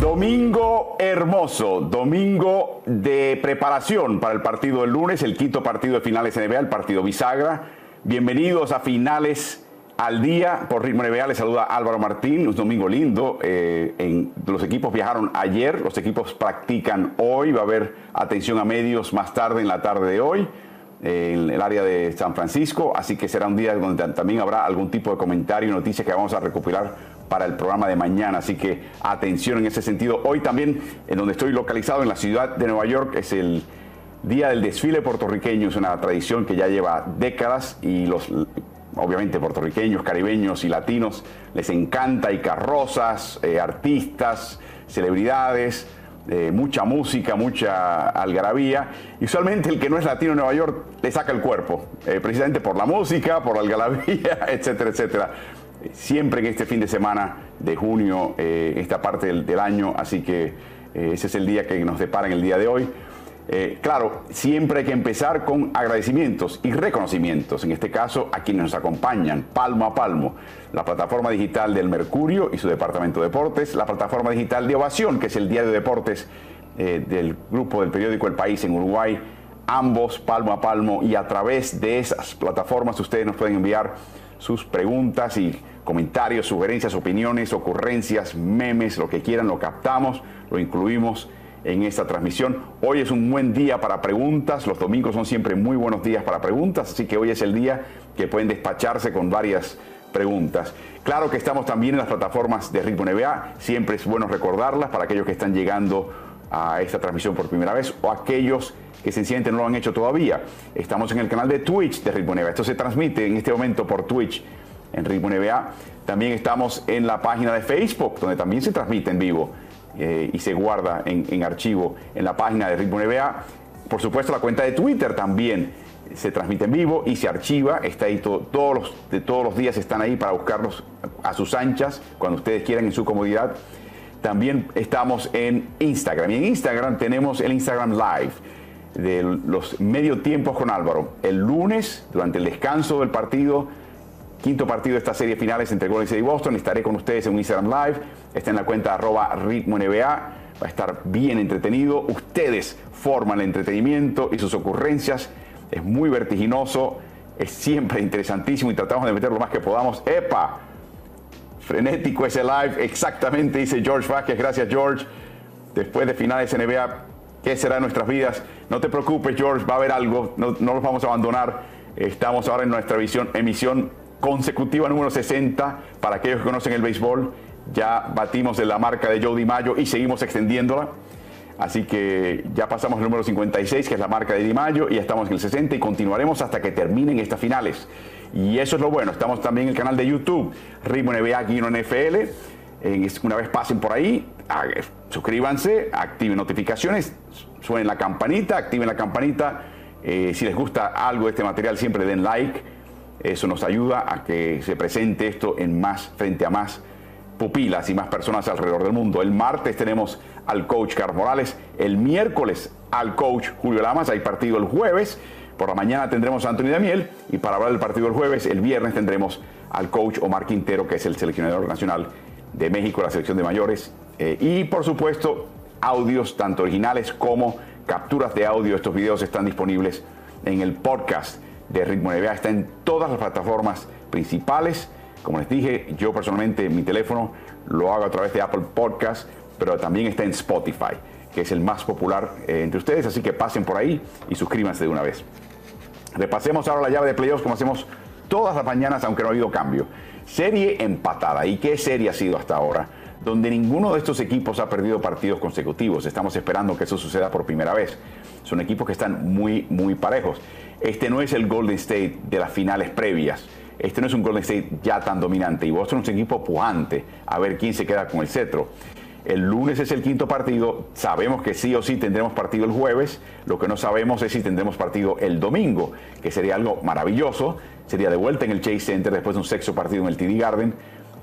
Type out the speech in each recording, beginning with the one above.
Domingo hermoso, domingo de preparación para el partido del lunes, el quinto partido de finales NBA, el partido bisagra. Bienvenidos a finales al día por Ritmo NBA. Les saluda Álvaro Martín, un domingo lindo. Eh, los equipos viajaron ayer, los equipos practican hoy. Va a haber atención a medios más tarde en la tarde de hoy en el área de San Francisco, así que será un día donde también habrá algún tipo de comentario y noticias que vamos a recopilar para el programa de mañana. Así que atención en ese sentido. Hoy también, en donde estoy localizado, en la ciudad de Nueva York, es el Día del Desfile Puertorriqueño. Es una tradición que ya lleva décadas y los, obviamente, puertorriqueños, caribeños y latinos les encanta. Hay carrozas, eh, artistas, celebridades. Eh, mucha música, mucha algarabía. Y usualmente el que no es latino en Nueva York le saca el cuerpo, eh, precisamente por la música, por la algarabía, etcétera, etcétera siempre en este fin de semana de junio, eh, esta parte del, año, así que eh, ese es el día que nos depara en el día de hoy. Eh, claro, siempre hay que empezar con agradecimientos y reconocimientos, en este caso a quienes nos acompañan, palmo a palmo, la plataforma digital del Mercurio y su departamento de deportes, la plataforma digital de Ovación, que es el diario de deportes del grupo del periódico El País en Uruguay, ambos palmo a palmo y a través de esas plataformas ustedes nos pueden enviar sus preguntas y comentarios, sugerencias, opiniones, ocurrencias, memes, lo que quieran, lo captamos, lo incluimos en esta transmisión. Hoy es un buen día para preguntas, los domingos son siempre muy buenos días para preguntas, así que hoy es el día que pueden despacharse con varias preguntas. Claro que estamos también en las plataformas de Ritmo NBA, siempre es bueno recordarlas para aquellos que están llegando a esta transmisión por primera vez o aquellos que sencillamente no lo han hecho todavía. Estamos en el canal de Twitch de Ritmo NBA. Esto se transmite en este momento por Twitch en Ritmo NBA. También estamos en la página de Facebook, donde también se transmite en vivo eh, y se guarda en, archivo en la página de Ritmo NBA. Por supuesto, la cuenta de Twitter también se transmite en vivo y se archiva. Está ahí todos, los, de todos los días están ahí para buscarlos a sus anchas, cuando ustedes quieran, en su comodidad. También estamos en Instagram. Y en Instagram tenemos el Instagram Live de los medio tiempos con Álvaro. El lunes, durante el descanso del partido, quinto partido de esta serie finales entre Golden State y Boston, estaré con ustedes en un Instagram Live. Está en la cuenta arroba ritmo NBA. Va a estar bien entretenido. Ustedes forman el entretenimiento y sus ocurrencias. Es muy vertiginoso. Es siempre interesantísimo y tratamos de meter lo más que podamos. ¡Epa! Frenético ese live, exactamente, dice George Vázquez. Gracias, George. Después de finales NBA, ¿qué será de nuestras vidas? No te preocupes, George, va a haber algo. No, no los vamos a abandonar. Estamos ahora en nuestra emisión consecutiva número 60 para aquellos que conocen el béisbol. Ya batimos de la marca de Joe Mayo y seguimos extendiéndola. Así que ya pasamos el número 56, que es la marca de Di Mayo, y ya estamos en el 60 y continuaremos hasta que terminen estas finales. Y eso es lo bueno. Estamos también en el canal de YouTube, Ritmo NBA NFL. una vez pasen por ahí, suscríbanse, activen notificaciones, suenen la campanita, activen la campanita. Eh, si les gusta algo de este material, siempre den like. Eso nos ayuda a que se presente esto en más, frente a más pupilas y más personas alrededor del mundo. El martes tenemos al coach Carlos Morales, el miércoles al coach Julio Lamas, hay partido el jueves por la mañana tendremos a Antonio Damiel y para hablar del partido del jueves, el viernes tendremos al coach Omar Quintero, que es el seleccionador nacional de México, la selección de mayores. Eh, y por supuesto, audios tanto originales como capturas de audio. Estos videos están disponibles en el podcast de Ritmo NBA. Está en todas las plataformas principales. Como les dije, yo personalmente mi teléfono lo hago a través de Apple Podcast, pero también está en Spotify, que es el más popular eh, entre ustedes. Así que pasen por ahí y suscríbanse de una vez. Repasemos ahora la llave de playoffs como hacemos todas las mañanas, aunque no ha habido cambio. Serie empatada. ¿Y qué serie ha sido hasta ahora? Donde ninguno de estos equipos ha perdido partidos consecutivos. Estamos esperando que eso suceda por primera vez. Son equipos que están muy, muy parejos. Este no es el Golden State de las finales previas. Este no es un Golden State ya tan dominante. Y Boston es un equipo pujante. A ver quién se queda con el cetro. El lunes es el quinto partido. Sabemos que sí o sí tendremos partido el jueves. Lo que no sabemos es si tendremos partido el domingo, que sería algo maravilloso. Sería de vuelta en el Chase Center después de un sexto partido en el TD Garden.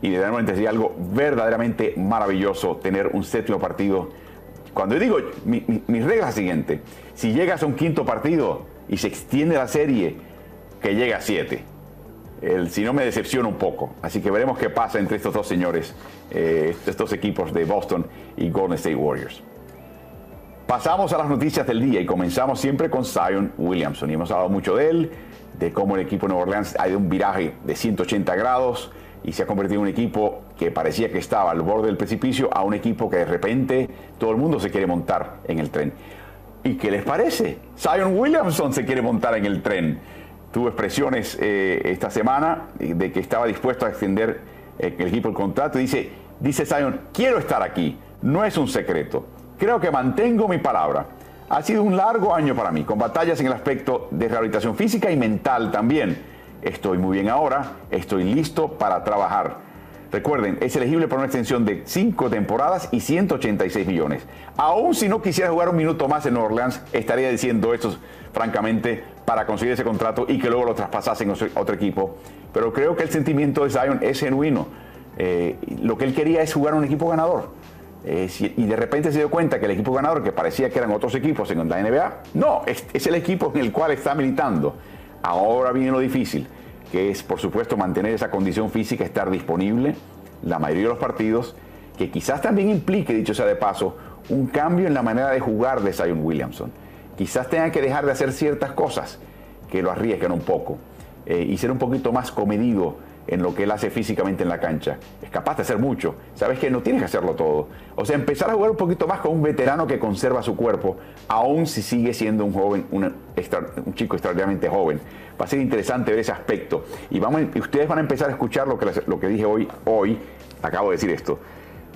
Y realmente sería algo verdaderamente maravilloso tener un séptimo partido. Cuando yo digo, mi, regla es siguiente. Si llegas a un quinto partido y se extiende la serie, que llegue a siete. si no me decepciona un poco. Así que veremos qué pasa entre estos dos señores, eh, estos equipos de Boston y Golden State Warriors. Pasamos a las noticias del día y comenzamos siempre con Zion Williamson. Y hemos hablado mucho de él, de cómo el equipo de Nueva Orleans ha ido un viraje de 180 grados y se ha convertido en un equipo que parecía que estaba al borde del precipicio a un equipo que de repente todo el mundo se quiere montar en el tren. ¿Y qué les parece? Zion Williamson se quiere montar en el tren. Tuvo expresiones eh, esta semana de que estaba dispuesto a extender eh, el equipo el contrato dice, dice Zion, quiero estar aquí, no es un secreto. Creo que mantengo mi palabra. Ha sido un largo año para mí, con batallas en el aspecto de rehabilitación física y mental también. Estoy muy bien ahora, estoy listo para trabajar. Recuerden, es elegible por una extensión de 5 temporadas y 186 millones. Aún si no quisiera jugar un minuto más en Nueva Orleans, estaría diciendo esto, francamente, para conseguir ese contrato y que luego lo traspasasen a otro equipo. Pero creo que el sentimiento de Zion es genuino. Eh, lo que él quería es jugar un equipo ganador. Eh, y de repente se dio cuenta que el equipo ganador, que parecía que eran otros equipos en la NBA, no, es, el equipo en el cual está militando. Ahora viene lo difícil, que es por supuesto mantener esa condición física, estar disponible la mayoría de los partidos, que quizás también implique, dicho sea de paso, un cambio en la manera de jugar de Zion Williamson. Quizás tenga que dejar de hacer ciertas cosas que lo arriesgan un poco eh, y ser un poquito más comedido en lo que él hace físicamente en la cancha. Es capaz de hacer mucho. Sabes que no tienes que hacerlo todo. O sea, empezar a jugar un poquito más con un veterano que conserva su cuerpo, aun si sigue siendo un joven, un chico extraordinariamente joven. Va a ser interesante ver ese aspecto. Y, vamos, ustedes van a empezar a escuchar lo que, lo que dije hoy. Hoy, acabo de decir esto.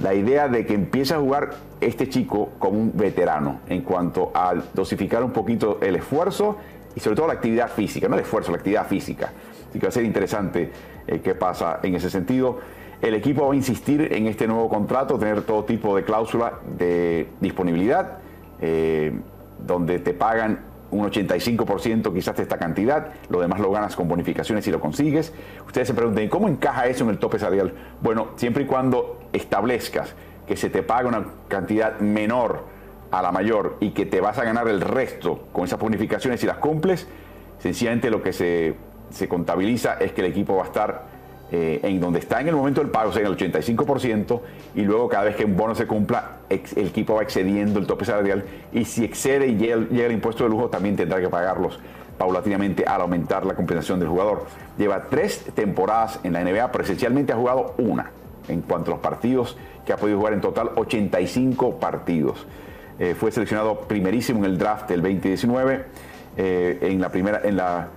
La idea de que empiece a jugar este chico como un veterano en cuanto a dosificar un poquito el esfuerzo y sobre todo la actividad física, no el esfuerzo, la actividad física. Así que va a ser interesante eh, qué pasa en ese sentido. El equipo va a insistir en este nuevo contrato, tener todo tipo de cláusula de disponibilidad, eh, donde te pagan un 85% quizás de esta cantidad, lo demás lo ganas con bonificaciones si lo consigues. Ustedes se pregunten, ¿cómo encaja eso en el tope salarial? Bueno, siempre y cuando establezcas que se te paga una cantidad menor a la mayor y que te vas a ganar el resto con esas bonificaciones si las cumples, sencillamente lo que se se contabiliza es que el equipo va a estar eh, en donde está en el momento del pago, o sea, en el 85%, y luego cada vez que un bono se cumpla, el equipo va excediendo el tope salarial, y si excede y llega, el impuesto de lujo, también tendrá que pagarlos paulatinamente al aumentar la compensación del jugador. Lleva tres temporadas en la NBA, pero esencialmente ha jugado una en cuanto a los partidos que ha podido jugar en total 85 partidos. Eh, fue seleccionado primerísimo en el draft del 2019, eh, en la primera, en la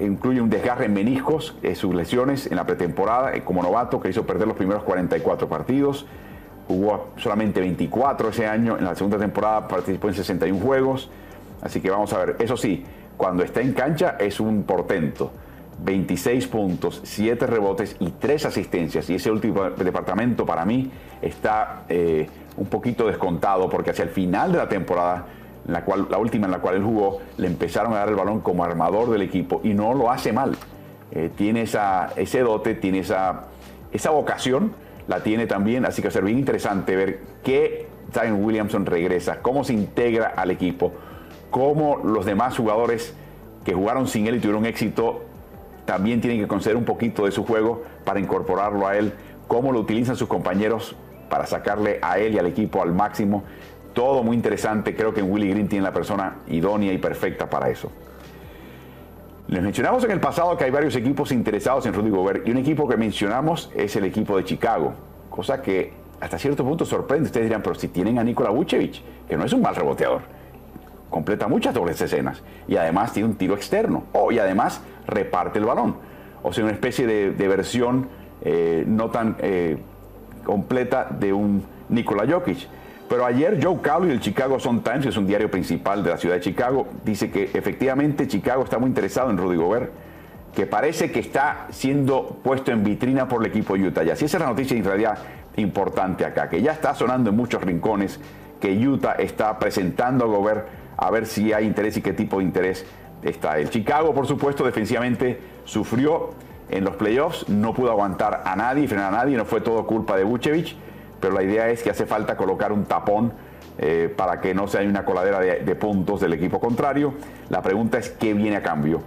incluye un desgarre en meniscos, eh, sus lesiones en la pretemporada eh, como novato que hizo perder los primeros 44 partidos. Jugó solamente 24 ese año, en la segunda temporada participó en 61 juegos. Así que vamos a ver, eso sí, cuando está en cancha es un portento. 26 puntos, 7 rebotes y 3 asistencias. Y ese último departamento para mí está eh, un poquito descontado porque hacia el final de la temporada la, cual, la última en la cual él jugó, le empezaron a dar el balón como armador del equipo y no lo hace mal. Eh, tiene esa, ese dote, tiene esa, esa vocación, la tiene también, así que va a ser bien interesante ver qué Zion Williamson regresa, cómo se integra al equipo, cómo los demás jugadores que jugaron sin él y tuvieron éxito también tienen que conceder un poquito de su juego para incorporarlo a él, cómo lo utilizan sus compañeros para sacarle a él y al equipo al máximo todo muy interesante. Creo que Willy Green tiene la persona idónea y perfecta para eso. Les mencionamos en el pasado que hay varios equipos interesados en Rudy Gobert y un equipo que mencionamos es el equipo de Chicago, cosa que hasta cierto punto sorprende. Ustedes dirán, pero si tienen a Nikola Vucevic, que no es un mal reboteador, completa muchas dobles escenas y además tiene un tiro externo oh, y además reparte el balón. O sea, una especie de, versión eh, no tan eh, completa de un Nikola Jokic. Pero ayer Joe Cowley del Chicago Sun Times, que es un diario principal de la ciudad de Chicago, dice que efectivamente Chicago está muy interesado en Rudy Gobert, que parece que está siendo puesto en vitrina por el equipo de Utah. Y así es la noticia en realidad importante acá, que ya está sonando en muchos rincones que Utah está presentando a Gobert a ver si hay interés y qué tipo de interés está. El Chicago, por supuesto, defensivamente sufrió en los playoffs, no pudo aguantar a nadie, frenar a nadie, no fue todo culpa de Vucevic pero la idea es que hace falta colocar un tapón eh, para que no sea una coladera de, puntos del equipo contrario. La pregunta es qué viene a cambio.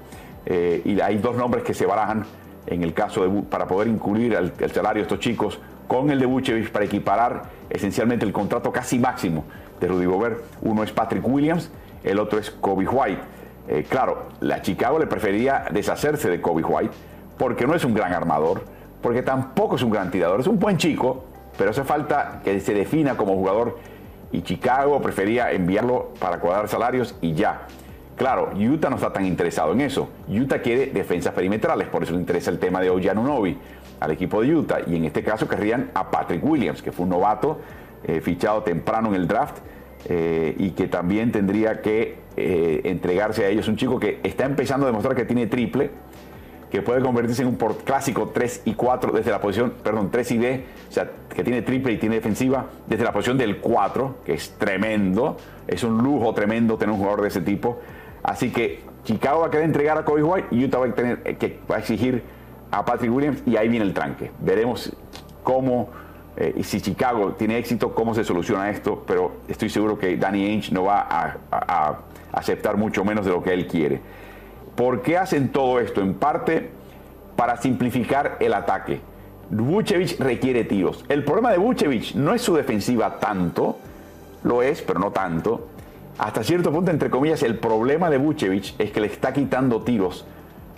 Eh, y hay dos nombres que se barajan en el caso de, para poder incluir el, salario de estos chicos con el de Vucevic para equiparar esencialmente el contrato casi máximo de Rudy Gobert. Uno es Patrick Williams, el otro es Kobe White. Eh, claro, la Chicago le prefería deshacerse de Kobe White porque no es un gran armador, porque tampoco es un gran tirador, es un buen chico, pero hace falta que se defina como jugador y Chicago prefería enviarlo para cuadrar salarios y ya. Claro, Utah no está tan interesado en eso. Utah quiere defensas perimetrales, por eso le interesa el tema de Ojanunobi al equipo de Utah. Y en este caso querrían a Patrick Williams, que fue un novato eh, fichado temprano en el draft eh, y que también tendría que eh, entregarse a ellos. Un chico que está empezando a demostrar que tiene triple, que puede convertirse en un port clásico 3 y 4 desde la posición, perdón, 3 y D, o sea, que tiene triple y tiene defensiva desde la posición del 4, que es tremendo, es un lujo tremendo tener un jugador de ese tipo. Así que Chicago va a querer entregar a Kobe White y Utah va a, tener, que, va a exigir a Patrick Williams y ahí viene el tranque. Veremos cómo, eh, y si Chicago tiene éxito, cómo se soluciona esto, pero estoy seguro que Danny Ainge no va a aceptar mucho menos de lo que él quiere. ¿Por qué hacen todo esto? En parte para simplificar el ataque. Vucevic requiere tiros. El problema de Vucevic no es su defensiva tanto, lo es, pero no tanto. Hasta cierto punto, entre comillas, el problema de Vucevic es que le está quitando tiros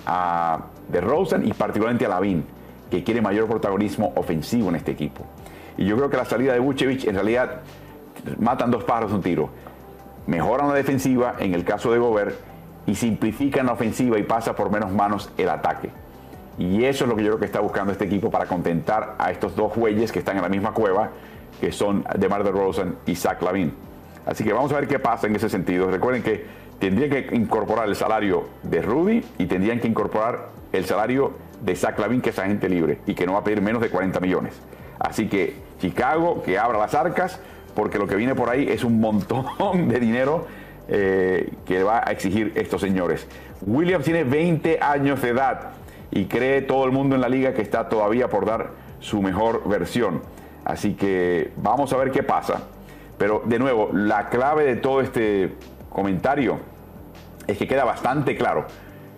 a de Rosen y particularmente a Lavin, que quiere mayor protagonismo ofensivo en este equipo. Y yo creo que la salida de Vucevic en realidad matan dos pájaros un tiro. Mejoran la defensiva en el caso de Gobert y simplifican la ofensiva y pasa por menos manos el ataque. Y eso es lo que yo creo que está buscando este equipo para contentar a estos dos güeyes que están en la misma cueva, que son DeMar DeRozan y Zach Lavin. Así que vamos a ver qué pasa en ese sentido. Recuerden que tendrían que incorporar el salario de Rudy y tendrían que incorporar el salario de Zach Lavin, que es agente libre y que no va a pedir menos de 40 millones. Así que Chicago, que abra las arcas, porque lo que viene por ahí es un montón de dinero eh, que va a exigir estos señores. Williams tiene 20 años de edad y cree todo el mundo en la liga que está todavía por dar su mejor versión. Así que vamos a ver qué pasa. Pero de nuevo, la clave de todo este comentario es que queda bastante claro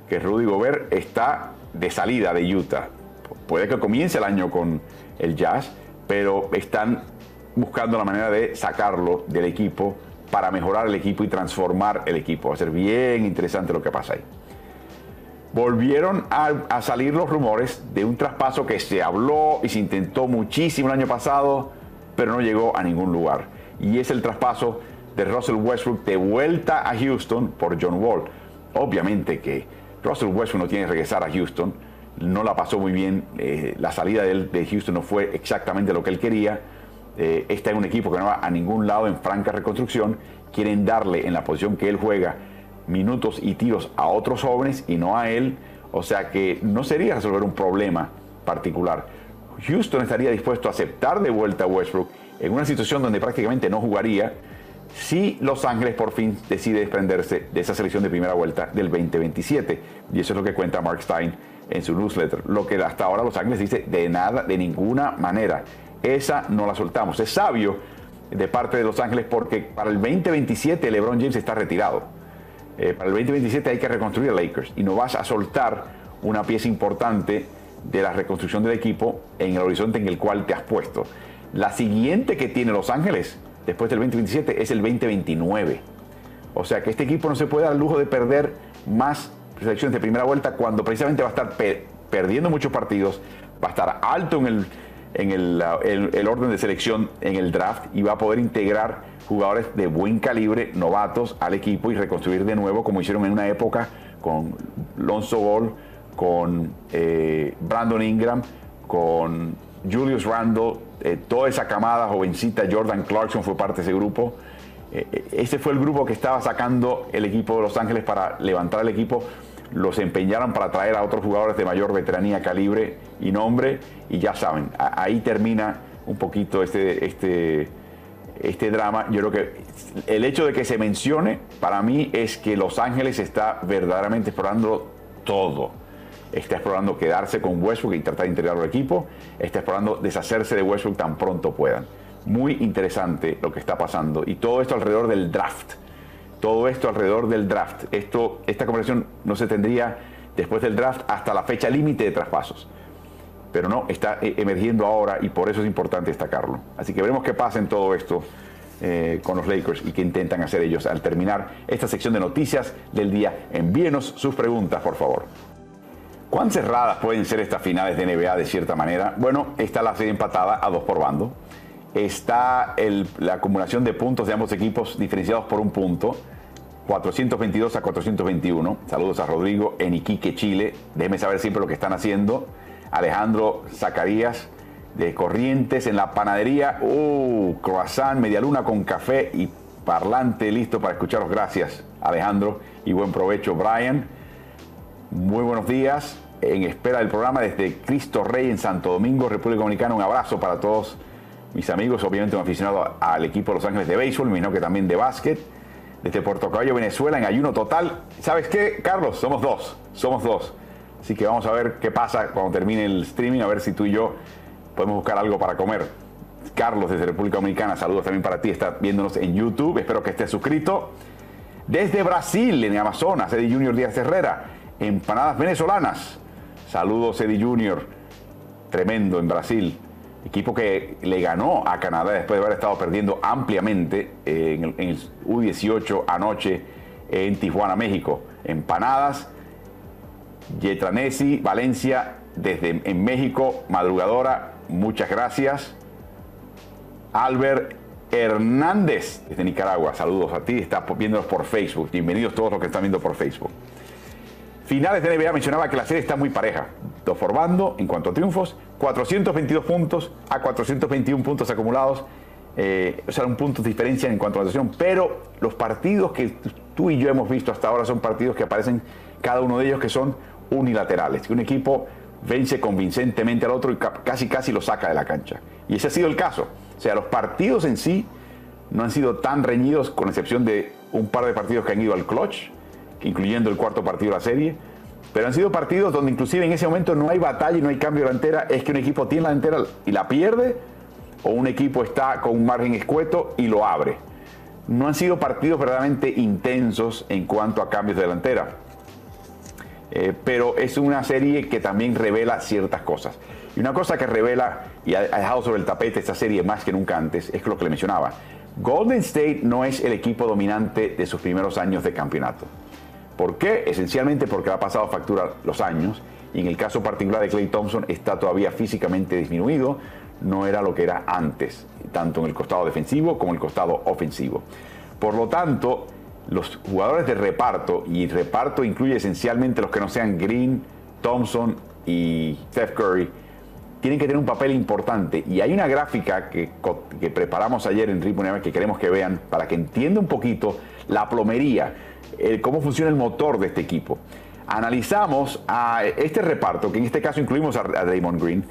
que Rudy Gobert está de salida de Utah. Puede que comience el año con el Jazz, pero están buscando la manera de sacarlo del equipo para mejorar el equipo y transformar el equipo. Va a ser bien interesante lo que pasa ahí. Volvieron a, salir los rumores de un traspaso que se habló y se intentó muchísimo el año pasado, pero no llegó a ningún lugar. Y es el traspaso de Russell Westbrook de vuelta a Houston por John Wall. Obviamente que Russell Westbrook no tiene que regresar a Houston, no la pasó muy bien, eh, la salida de, de Houston no fue exactamente lo que él quería eh, está en un equipo que no va a ningún lado en franca reconstrucción, quieren darle en la posición que él juega minutos y tiros a otros jóvenes y no a él, o sea que no sería resolver un problema particular. Houston estaría dispuesto a aceptar de vuelta a Westbrook en una situación donde prácticamente no jugaría si Los Ángeles por fin decide desprenderse de esa selección de primera vuelta del 2027. Y eso es lo que cuenta Mark Stein en su newsletter. Lo que hasta ahora Los Ángeles dice de nada, de ninguna manera esa no la soltamos. Es sabio de parte de Los Ángeles porque para el 2027 LeBron James está retirado. Eh, para el 2027 hay que reconstruir a Lakers y no vas a soltar una pieza importante de la reconstrucción del equipo en el horizonte en el cual te has puesto. La siguiente que tiene Los Ángeles después del 2027 es el 2029. O sea que este equipo no se puede dar el lujo de perder más selecciones de primera vuelta cuando precisamente va a estar perdiendo muchos partidos, va a estar alto en el en el, orden de selección en el draft y va a poder integrar jugadores de buen calibre, novatos, al equipo y reconstruir de nuevo como hicieron en una época con Lonzo Ball, con eh, Brandon Ingram, con Julius Randle, eh, toda esa camada jovencita, Jordan Clarkson fue parte de ese grupo. Eh, ese fue el grupo que estaba sacando el equipo de Los Ángeles para levantar el equipo los empeñaron para traer a otros jugadores de mayor veteranía, calibre y nombre, y ya saben, ahí termina un poquito este, este, este drama. Yo creo que el hecho de que se mencione para mí es que Los Ángeles está verdaderamente explorando todo. Está explorando quedarse con Westbrook y tratar de integrarlo al equipo. Está explorando deshacerse de Westbrook tan pronto puedan. Muy interesante lo que está pasando. Y todo esto alrededor del draft todo esto alrededor del draft. Esto, esta conversación no se tendría después del draft hasta la fecha límite de traspasos. Pero no, está eh, emergiendo ahora y por eso es importante destacarlo. Así que veremos qué pasa en todo esto eh, con los Lakers y qué intentan hacer ellos al terminar esta sección de noticias del día. Envíenos sus preguntas, por favor. ¿Cuán cerradas pueden ser estas finales de NBA de cierta manera? Bueno, está la serie empatada a dos por bando. Está la acumulación de puntos de ambos equipos diferenciados por un punto. 422 a 421. Saludos a Rodrigo en Iquique, Chile. Déjeme saber siempre lo que están haciendo. Alejandro Zacarías de Corrientes en la panadería. Uh, croissant, media luna con café y parlante listo para escucharos. Gracias, Alejandro. Y buen provecho, Brian. Muy buenos días. En espera del programa desde Cristo Rey en Santo Domingo, República Dominicana. Un abrazo para todos mis amigos, obviamente un aficionado al equipo de Los Ángeles de béisbol, me imagino que también de básquet. Desde Puerto Cabello, Venezuela, en ayuno total. ¿Sabes qué, Carlos? Somos dos. Somos dos. Así que vamos a ver qué pasa cuando termine el streaming, a ver si tú y yo podemos buscar algo para comer. Carlos desde República Dominicana, saludos también para ti, está viéndonos en YouTube, espero que estés suscrito. Desde Brasil, en Amazonas, Eddie Junior Díaz Herrera, empanadas venezolanas. Saludos, Eddie Junior, tremendo en Brasil. Equipo que le ganó a Canadá después de haber estado perdiendo ampliamente en el, en el U18 anoche en Tijuana, México. Empanadas, Yetranesi, Valencia, desde en México, madrugadora, muchas gracias. Albert Hernández, desde Nicaragua, saludos a ti, está viéndonos por Facebook. Bienvenidos todos los que están viendo por Facebook. Finales de NBA mencionaba que la serie está muy pareja. Dos formando en cuanto a triunfos, 422 puntos a 421 puntos acumulados. Eh, o sea, un punto de diferencia en cuanto a la situación. Pero los partidos que tú y yo hemos visto hasta ahora son partidos que aparecen, cada uno de ellos que son unilaterales. Que un equipo vence convincentemente al otro y casi casi lo saca de la cancha. Y ese ha sido el caso. O sea, los partidos en sí no han sido tan reñidos, con excepción de un par de partidos que han ido al clutch, incluyendo el cuarto partido de la serie. Pero han sido partidos donde inclusive en ese momento no hay batalla y no hay cambio de delantera. Es que un equipo tiene la delantera y la pierde, o un equipo está con un margen escueto y lo abre. No han sido partidos verdaderamente intensos en cuanto a cambios de delantera. Eh, pero es una serie que también revela ciertas cosas. Y una cosa que revela y ha dejado sobre el tapete esta serie más que nunca antes es lo que le mencionaba. Golden State no es el equipo dominante de sus primeros años de campeonato. ¿Por qué? Esencialmente porque ha pasado factura los años y en el caso particular de Clay Thompson está todavía físicamente disminuido, no era lo que era antes, tanto en el costado defensivo como en el costado ofensivo. Por lo tanto, los jugadores de reparto, y reparto incluye esencialmente los que no sean Green, Thompson y Steph Curry, tienen que tener un papel importante. Y hay una gráfica que, que preparamos ayer en Triple que queremos que vean para que entienda un poquito la plomería, cómo funciona el motor de este equipo. Analizamos a este reparto, que en este caso incluimos a, a Draymond Green,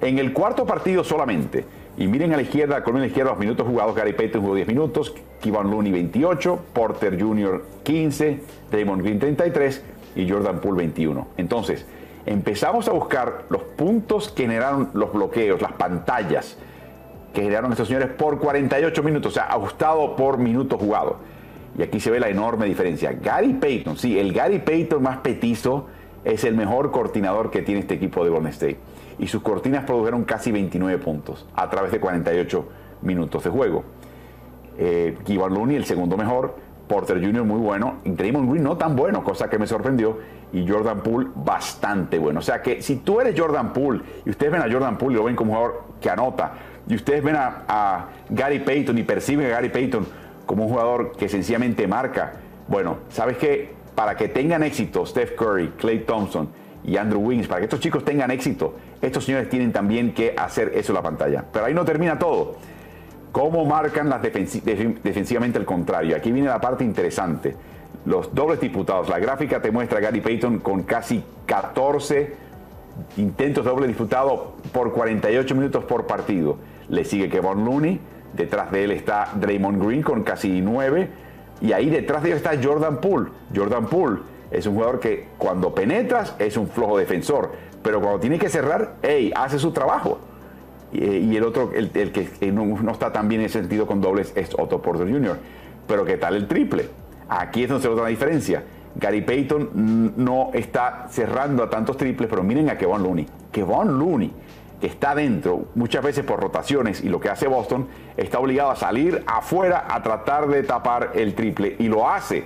en el cuarto partido solamente. Y miren a la izquierda, con la izquierda los minutos jugados, Gary Payton jugó 10 minutos, Kevin Looney 28, Porter Jr. 15, Draymond Green 33 y Jordan Poole 21. Entonces, empezamos a buscar los puntos que generaron los bloqueos, las pantallas que generaron estos señores por 48 minutos, o sea, ajustado por minuto jugado. Y aquí se ve la enorme diferencia. Gary Payton, sí, el Gary Payton más petizo es el mejor coordinador que tiene este equipo de Golden State y sus cortinas produjeron casi 29 puntos a través de 48 minutos de juego. Eh, Looney, el segundo mejor, Porter Jr. muy bueno, y Green no tan bueno, cosa que me sorprendió, y Jordan Poole bastante bueno. O sea que si tú eres Jordan Poole y ustedes ven a Jordan Poole y lo ven como un jugador que anota, y ustedes ven a, a Gary Payton y perciben a Gary Payton como un jugador que sencillamente marca, bueno, ¿sabes qué? Para que tengan éxito Steph Curry, Clay Thompson, y Andrew Wiggins, para que estos chicos tengan éxito, estos señores tienen también que hacer eso en la pantalla. Pero ahí no termina todo. ¿Cómo marcan las defensivamente el contrario? Aquí viene la parte interesante. Los dobles disputados. La gráfica te muestra a Gary Payton con casi 14 intentos doble disputado por 48 minutos por partido. Le sigue Kevin Looney. Detrás de él está Draymond Green con casi 9. Y ahí detrás de él está Jordan Poole. Jordan Poole es un jugador que cuando penetras es un flojo defensor, pero cuando tiene que cerrar, hey, hace su trabajo. Y, el otro, el, que no, está tan bien en ese sentido con dobles es Otto Porter Jr. Pero ¿qué tal el triple? Aquí es donde se nota la diferencia. Gary Payton no está cerrando a tantos triples, pero miren a Kevon Looney. Kevon Looney, que está dentro muchas veces por rotaciones y lo que hace Boston, está obligado a salir afuera a tratar de tapar el triple y lo hace.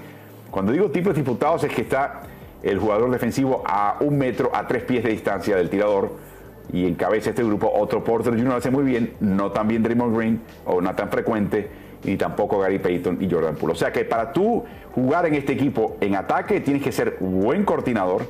Cuando digo triples disputados es que está el jugador defensivo a un metro, a tres pies de distancia del tirador y encabeza este grupo. Otro Porter Jr. lo hace muy bien, no tan bien Draymond Green o no tan frecuente, ni tampoco Gary Payton y Jordan Poole. O sea que para tú jugar en este equipo en ataque tienes que ser buen coordinador,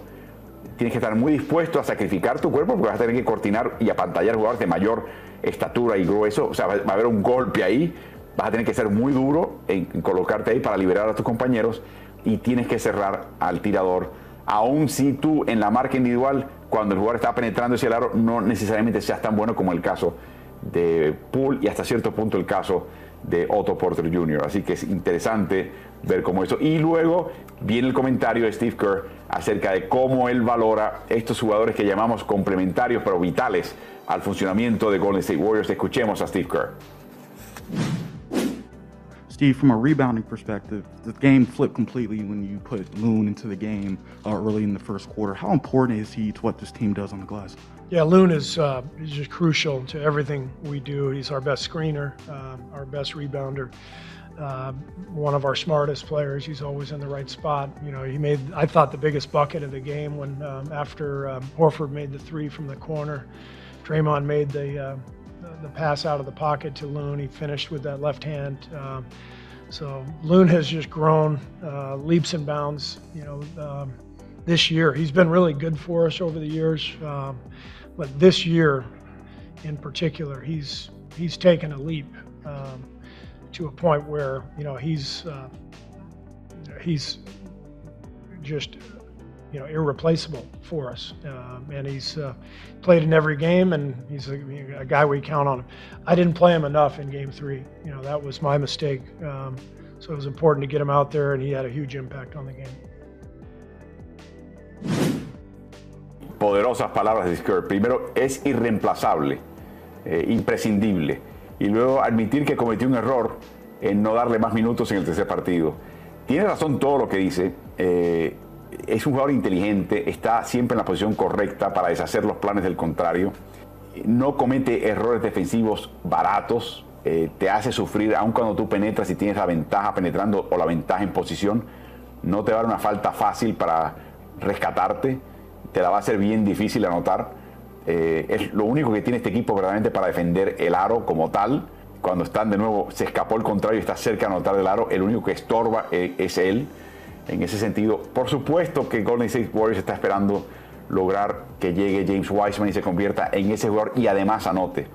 tienes que estar muy dispuesto a sacrificar tu cuerpo porque vas a tener que coordinar y apantallar jugadores de mayor estatura y grueso. O sea, va a haber un golpe ahí, vas a tener que ser muy duro en colocarte ahí para liberar a tus compañeros y tienes que cerrar al tirador. Aun si tú en la marca individual, cuando el jugador está penetrando ese aro, no necesariamente seas tan bueno como el caso de Poole y hasta cierto punto el caso de Otto Porter Jr. Así que es interesante ver cómo eso. Y luego viene el comentario de Steve Kerr acerca de cómo él valora estos jugadores que llamamos complementarios pero vitales al funcionamiento de Golden State Warriors. Escuchemos a Steve Kerr. Steve, from a rebounding perspective, the game flipped completely when you put Loon into the game uh, early in the first quarter. How important is he to what this team does on the glass? Yeah, Loon is, uh, is just crucial to everything we do. He's our best screener, uh, our best rebounder, uh, one of our smartest players. He's always in the right spot. You know, he made I thought the biggest bucket of the game when um, after um, Horford made the three from the corner, Draymond made the uh, the pass out of the pocket to Loon. He finished with that left hand. Um, so Loon has just grown uh, leaps and bounds. You know, um, this year he's been really good for us over the years, um, but this year, in particular, he's he's taken a leap um, to a point where you know he's uh, he's just you know irreplaceable for us. Uh, and he's uh, played in every game, and he's a, a, guy we count on. I didn't play him enough in Game Three. You know that was my mistake. Um, so it was important to get him out there, and he had a huge impact on the game. Poderosas palabras de Skirt. Primero, es irreemplazable, eh, imprescindible. Y luego admitir que cometió un error en no darle más minutos en el tercer partido. Tiene razón todo lo que dice. Eh, es un jugador inteligente, está siempre en la posición correcta para deshacer los planes del contrario, no comete errores defensivos baratos, eh, te hace sufrir, aun cuando tú penetras y tienes la ventaja penetrando o la ventaja en posición, no te va a dar una falta fácil para rescatarte, te la va a hacer bien difícil anotar. Eh, es lo único que tiene este equipo verdaderamente para defender el aro como tal. Cuando están de nuevo, se escapó el contrario y está cerca de anotar el aro, el único que estorba eh, es él en ese sentido. Por supuesto que Golden State Warriors está esperando lograr que llegue James Wiseman y se convierta en ese jugador y además anote.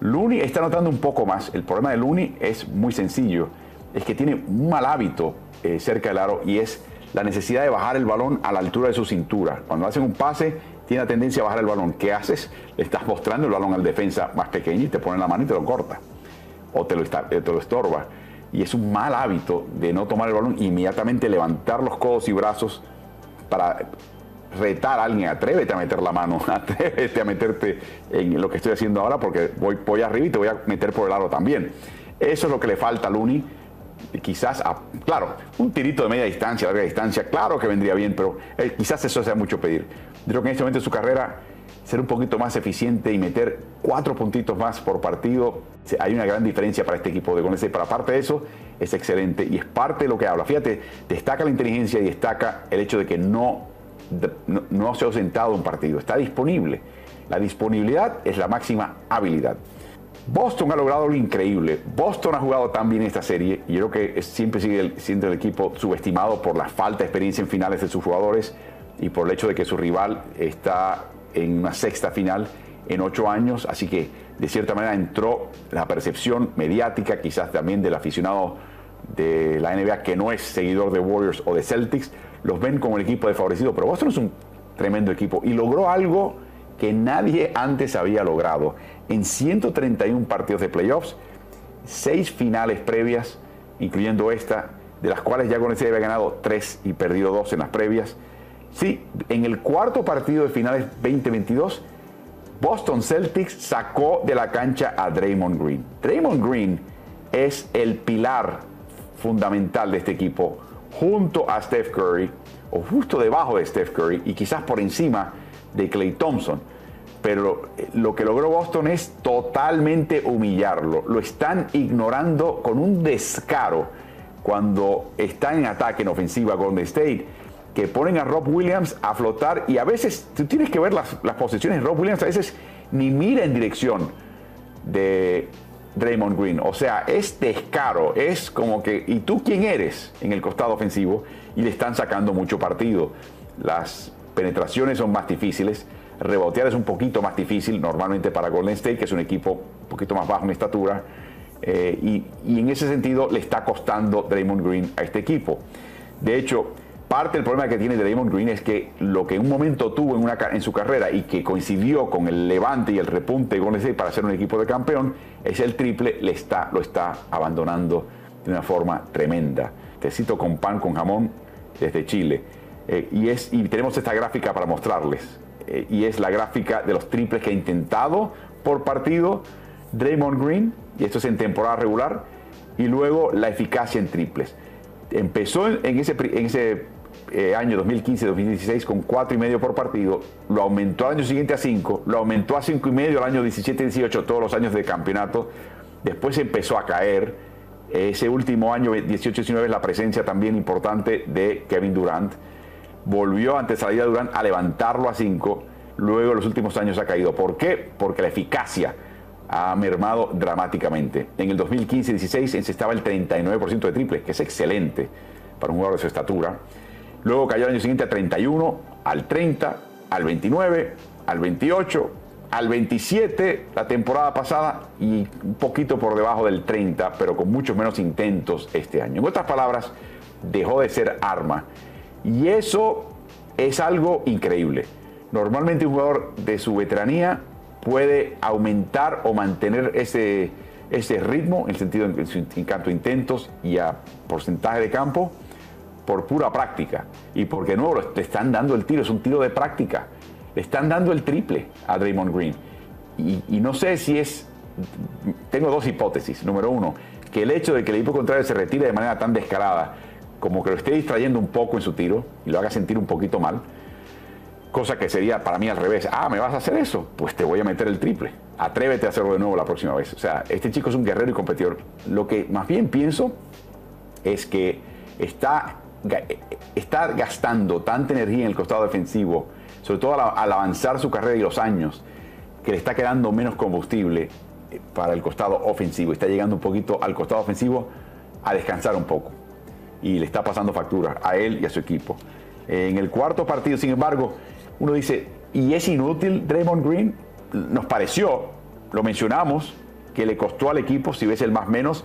Looney está anotando un poco más. El problema de Looney es muy sencillo. Es que tiene un mal hábito eh, cerca del aro y es la necesidad de bajar el balón a la altura de su cintura. Cuando hacen un pase, tiene la tendencia a bajar el balón. ¿Qué haces? Le estás mostrando el balón al defensa más pequeño y te pone la mano y te lo corta. O te lo, eh, te lo estorba y es un mal hábito de no tomar el balón inmediatamente levantar los codos y brazos para retar a alguien, atrévete a meter la mano, atrévete a meterte en lo que estoy haciendo ahora porque voy, arriba y te voy a meter por el aro también. Eso es lo que le falta a Looney. Quizás, claro, un tirito de media distancia, larga distancia, claro que vendría bien, pero eh, quizás eso sea mucho pedir. Creo que en este momento de su carrera ser un poquito más eficiente y meter cuatro puntitos más por partido, hay una gran diferencia para este equipo de Golden State. Pero aparte de eso, es excelente y es parte de lo que habla. Fíjate, destaca la inteligencia y destaca el hecho de que no, no, se ha ausentado un partido, está disponible. La disponibilidad es la máxima habilidad. Boston ha logrado lo increíble. Boston ha jugado tan bien esta serie y yo creo que siempre sigue siendo el equipo subestimado por la falta de experiencia en finales de sus jugadores y por el hecho de que su rival está en una sexta final en ocho años, así que de cierta manera entró la percepción mediática, quizás también del aficionado de la NBA que no es seguidor de Warriors o de Celtics, los ven como el equipo desfavorecido, pero Boston es un tremendo equipo y logró algo que nadie antes había logrado. En 131 partidos de playoffs, seis finales previas, incluyendo esta, de las cuales ya con había ganado tres y perdido dos en las previas, Sí, en el cuarto partido de finales 2022, Boston Celtics sacó de la cancha a Draymond Green. Draymond Green es el pilar fundamental de este equipo junto a Steph Curry o justo debajo de Steph Curry y quizás por encima de Clay Thompson. Pero lo que logró Boston es totalmente humillarlo. Lo están ignorando con un descaro cuando están en ataque en ofensiva Golden State, que ponen a Rob Williams a flotar y a veces tú tienes que ver las, las posiciones. Rob Williams a veces ni mira en dirección de Draymond Green. O sea, es descaro, es como que, ¿y tú quién eres en el costado ofensivo? Y le están sacando mucho partido. Las penetraciones son más difíciles, rebotear es un poquito más difícil normalmente para Golden State, que es un equipo un poquito más bajo en estatura. Eh, y, y en ese sentido le está costando Draymond Green a este equipo. De hecho, parte del problema que tiene Draymond Green es que lo que en un momento tuvo en, su carrera y que coincidió con el levante y el repunte de Golden para ser un equipo de campeón, es el triple, le está, lo está abandonando de una forma tremenda. Te cito con pan, con jamón, desde Chile. Eh, y, tenemos esta gráfica para mostrarles. Eh, y es la gráfica de los triples que ha intentado por partido Draymond Green, y esto es en temporada regular, y luego la eficacia en triples. Empezó en ese eh, año 2015-2016 con cuatro y medio por partido, lo aumentó al año siguiente a 5, lo aumentó a cinco y medio al año 17-18, todos los años de campeonato, después empezó a caer, ese último año 18-19 la presencia también importante de Kevin Durant, volvió ante salida Durant a levantarlo a 5, luego en los últimos años ha caído. ¿Por qué? Porque la eficacia ha mermado dramáticamente. En el 2015-16 encestaba el 39% de triples, que es excelente para un jugador de su estatura. Luego cayó el año siguiente a 31, al 30, al 29, al 28, al 27 la temporada pasada y un poquito por debajo del 30, pero con muchos menos intentos este año. En otras palabras, dejó de ser arma. Y eso es algo increíble. Normalmente un jugador de su veteranía puede aumentar o mantener ese, ese ritmo en el sentido en, en a intentos y a porcentaje de campo por pura práctica. Y porque no, le están dando el tiro, es un tiro de práctica. Le están dando el triple a Draymond Green. Y, no sé si es. Tengo dos hipótesis. Número uno, que el hecho de que el equipo contrario se retire de manera tan descarada, como que lo esté distrayendo un poco en su tiro y lo haga sentir un poquito mal, cosa que sería para mí al revés. Ah, ¿me vas a hacer eso? Pues te voy a meter el triple. Atrévete a hacerlo de nuevo la próxima vez. O sea, este chico es un guerrero y competidor. Lo que más bien pienso es que está está gastando tanta energía en el costado defensivo, sobre todo al, avanzar su carrera y los años, que le está quedando menos combustible eh, para el costado ofensivo. Está llegando un poquito al costado ofensivo a descansar un poco. Y le está pasando factura a él y a su equipo. En el cuarto partido, sin embargo, uno dice, ¿y es inútil Draymond Green? Nos pareció, lo mencionamos, que le costó al equipo, si ves el más menos,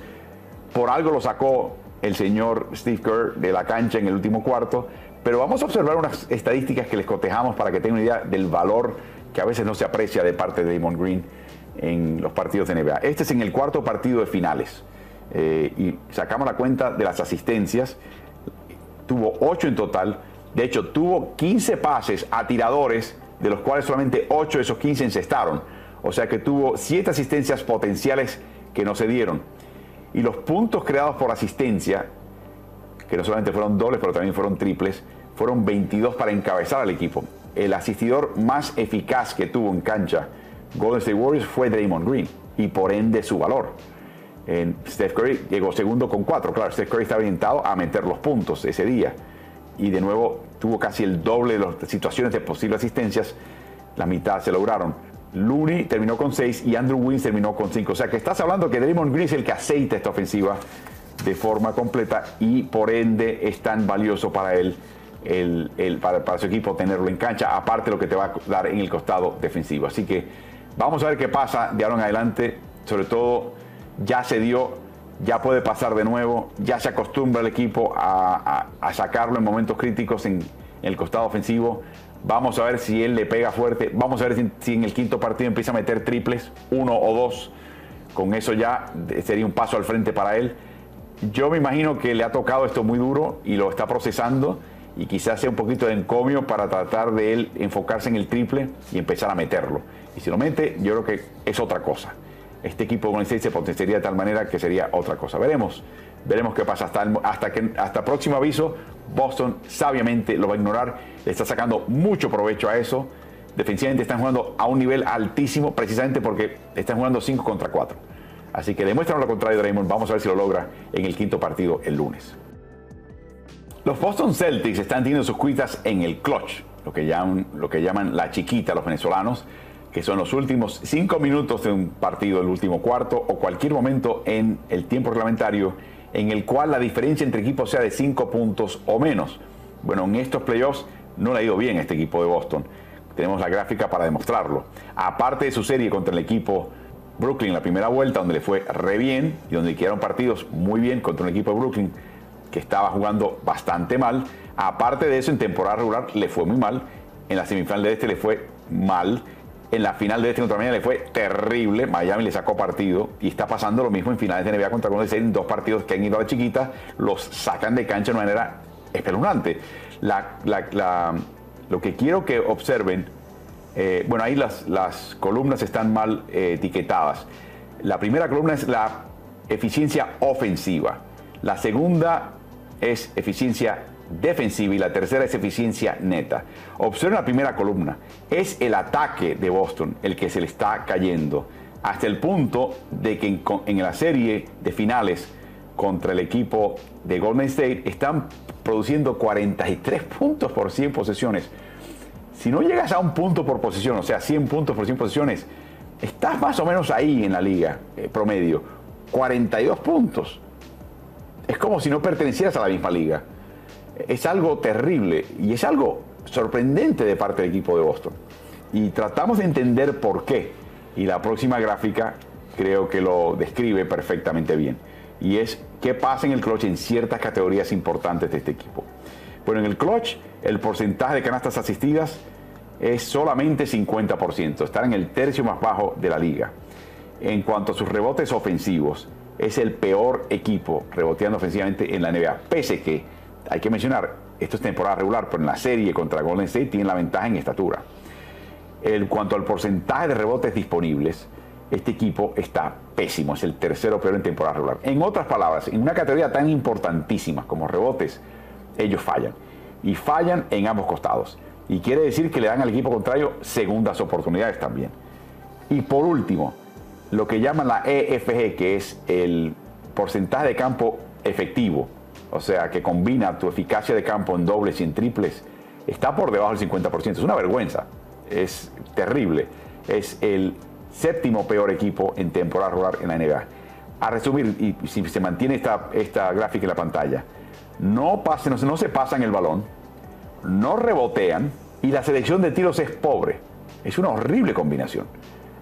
por algo lo sacó el señor Steve Kerr de la cancha en el último cuarto, pero vamos a observar unas estadísticas que les cotejamos para que tengan una idea del valor que a veces no se aprecia de parte de Damon Green en los partidos de NBA. Este es en el cuarto partido de finales eh, y sacamos la cuenta de las asistencias. Tuvo 8 en total, de hecho tuvo 15 pases a tiradores, de los cuales solamente 8 de esos 15 encestaron. O sea que tuvo 7 asistencias potenciales que no se dieron. Y los puntos creados por asistencia, que no solamente fueron dobles, pero también fueron triples, fueron 22 para encabezar al equipo. El asistidor más eficaz que tuvo en cancha Golden State Warriors fue Draymond Green y por ende su valor. En Steph Curry llegó segundo con cuatro. Claro, Steph Curry está orientado a meter los puntos ese día. Y de nuevo tuvo casi el doble de las situaciones de posibles asistencias. La mitad se lograron. Looney terminó con 6 y Andrew Wiggins terminó con 5. O sea que estás hablando que Draymond Green es el que aceita esta ofensiva de forma completa y por ende es tan valioso para él, el, para, su equipo tenerlo en cancha, aparte de lo que te va a dar en el costado defensivo. Así que vamos a ver qué pasa de ahora en adelante. Sobre todo ya se dio, ya puede pasar de nuevo, ya se acostumbra el equipo a, sacarlo en momentos críticos en el costado ofensivo. Vamos a ver si él le pega fuerte. Vamos a ver si, en el quinto partido empieza a meter triples, uno o dos. Con eso ya sería un paso al frente para él. Yo me imagino que le ha tocado esto muy duro y lo está procesando y quizás sea un poquito de encomio para tratar de él enfocarse en el triple y empezar a meterlo. Y si lo mete, yo creo que es otra cosa. Este equipo con el 6 se potenciaría de tal manera que sería otra cosa. Veremos. Veremos qué pasa hasta, hasta que hasta próximo aviso. Boston sabiamente lo va a ignorar, está sacando mucho provecho a eso. Defensivamente están jugando a un nivel altísimo precisamente porque están jugando 5 contra 4. Así que demuestran lo contrario, Draymond. Vamos a ver si lo logra en el quinto partido el lunes. Los Boston Celtics están teniendo sus cuitas en el clutch, lo que llaman, lo que llaman la chiquita los venezolanos, que son los últimos cinco minutos de un partido, el último cuarto o cualquier momento en el tiempo reglamentario en el cual la diferencia entre equipos sea de cinco puntos o menos. Bueno, en estos playoffs no le ha ido bien a este equipo de Boston. Tenemos la gráfica para demostrarlo. Aparte de su serie contra el equipo Brooklyn la primera vuelta, donde le fue re bien y donde quedaron partidos muy bien contra un equipo de Brooklyn que estaba jugando bastante mal. Aparte de eso, en temporada regular le fue muy mal. En la semifinal de este le fue mal. En la final de este contra Miami le fue terrible. Miami le sacó partido. Y está pasando lo mismo en finales de NBA contra Golden State. En dos partidos que han ido a la chiquita, los sacan de cancha de una manera espeluznante. Lo que quiero que observen, eh, bueno, ahí las, columnas están mal eh, etiquetadas. La primera columna es la eficiencia ofensiva. La segunda es eficiencia defensiva y la tercera es eficiencia neta. Observen la primera columna. Es el ataque de Boston el que se le está cayendo. Hasta el punto de que en, la serie de finales contra el equipo de Golden State están produciendo 43 puntos por 100 posesiones. Si no llegas a un punto por posición, o sea, 100 puntos por 100 posesiones, estás más o menos ahí en la liga eh, promedio. 42 puntos. Es como si no pertenecieras a la misma liga. Es algo terrible y es algo sorprendente de parte del equipo de Boston. Y tratamos de entender por qué. Y la próxima gráfica creo que lo describe perfectamente bien. Y es qué pasa en el clutch en ciertas categorías importantes de este equipo. Bueno, en el clutch el porcentaje de canastas asistidas es solamente 50%, estar en el tercio más bajo de la liga. En cuanto a sus rebotes ofensivos, es el peor equipo reboteando ofensivamente en la NBA. Pese que, hay que mencionar, esto es temporada regular, pero en la serie contra Golden State tienen la ventaja en estatura. En cuanto al porcentaje de rebotes disponibles, este equipo está pésimo, es el tercero peor en temporada regular. En otras palabras, en una categoría tan importantísima como rebotes, ellos fallan. Y fallan en ambos costados. Y quiere decir que le dan al equipo contrario segundas oportunidades también. Y por último, lo que llaman la EFG, que es el porcentaje de campo efectivo, o sea, que combina tu eficacia de campo en dobles y en triples, está por debajo del 50%. Es una vergüenza, es terrible. Es el séptimo peor equipo en temporada regular en la NBA. A resumir, y si se mantiene esta, esta gráfica en la pantalla, no, pasen, no se pasan el balón, no rebotean y la selección de tiros es pobre. Es una horrible combinación.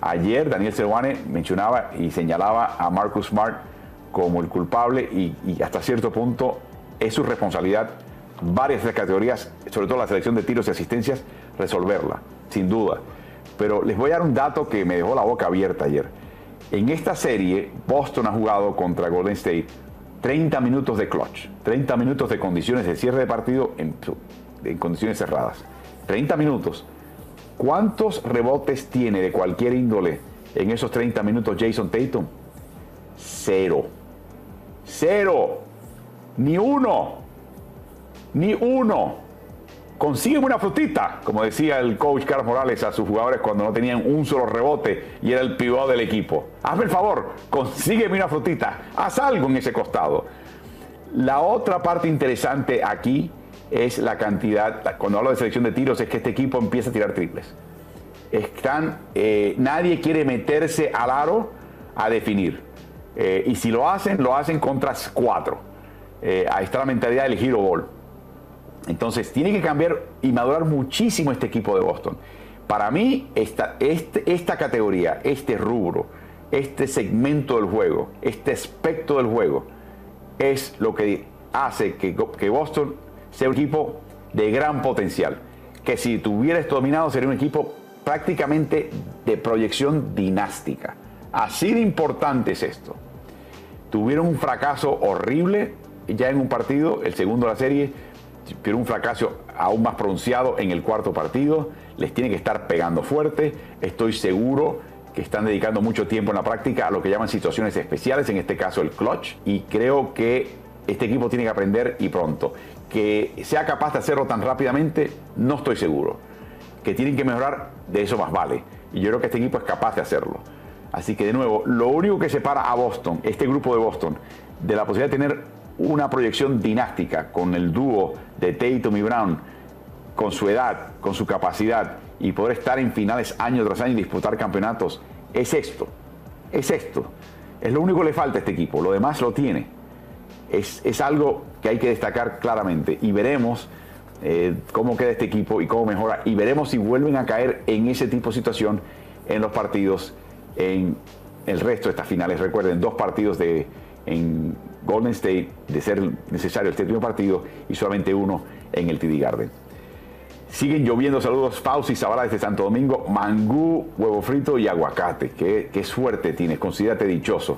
Ayer Daniel Cervane mencionaba y señalaba a Marcus Smart como el culpable y, hasta cierto punto es su responsabilidad varias de las categorías, sobre todo la selección de tiros y asistencias, resolverla, sin duda. Pero les voy a dar un dato que me dejó la boca abierta ayer. En esta serie, Boston ha jugado contra Golden State 30 minutos de clutch, 30 minutos de condiciones de cierre de partido en, condiciones cerradas. 30 minutos. ¿Cuántos rebotes tiene de cualquier índole en esos 30 minutos Jason Tatum? Cero. Cero. Ni uno. Ni uno. Consígueme una frutita, como decía el coach Carlos Morales a sus jugadores cuando no tenían un solo rebote y era el pivot del equipo. Hazme el favor, consígueme una frutita, haz algo en ese costado. La otra parte interesante aquí es la cantidad, cuando hablo de selección de tiros, es que este equipo empieza a tirar triples. Están, eh, nadie quiere meterse al aro a definir. Eh, y si lo hacen, lo hacen contra cuatro. Eh, ahí está la mentalidad del giro ball. Entonces, tiene que cambiar y madurar muchísimo este equipo de Boston. Para mí, esta, este, esta categoría, este rubro, este segmento del juego, este aspecto del juego, es lo que hace que, que Boston sea un equipo de gran potencial. Que si tuviera esto dominado sería un equipo prácticamente de proyección dinástica. Así de importante es esto. Tuvieron un fracaso horrible ya en un partido, el segundo de la serie, pero un fracaso aún más pronunciado en el cuarto partido. Les tiene que estar pegando fuerte. Estoy seguro que están dedicando mucho tiempo en la práctica a lo que llaman situaciones especiales, en este caso el clutch, y creo que este equipo tiene que aprender y pronto. Que sea capaz de hacerlo tan rápidamente, no estoy seguro. Que tienen que mejorar, de eso más vale. Y yo creo que este equipo es capaz de hacerlo. Así que de nuevo, lo único que separa a Boston, este grupo de Boston, de la posibilidad de tener una proyección dinástica con el dúo de Tatum y Brown, con su edad, con su capacidad y poder estar en finales año tras año y disputar campeonatos, es esto. Es esto. Es lo único que le falta a este equipo. Lo demás lo tiene. Es, es algo que hay que destacar claramente y veremos eh, cómo queda este equipo y cómo mejora y veremos si vuelven a caer en ese tipo de situación en los partidos en el resto de estas finales. Recuerden, dos partidos de, en Golden State de ser necesario el séptimo partido y solamente uno en el TD Garden. Siguen lloviendo saludos Fauci Zavala desde Santo Domingo, mangú, huevo frito y aguacate. Qué, qué suerte tienes, considérate dichoso.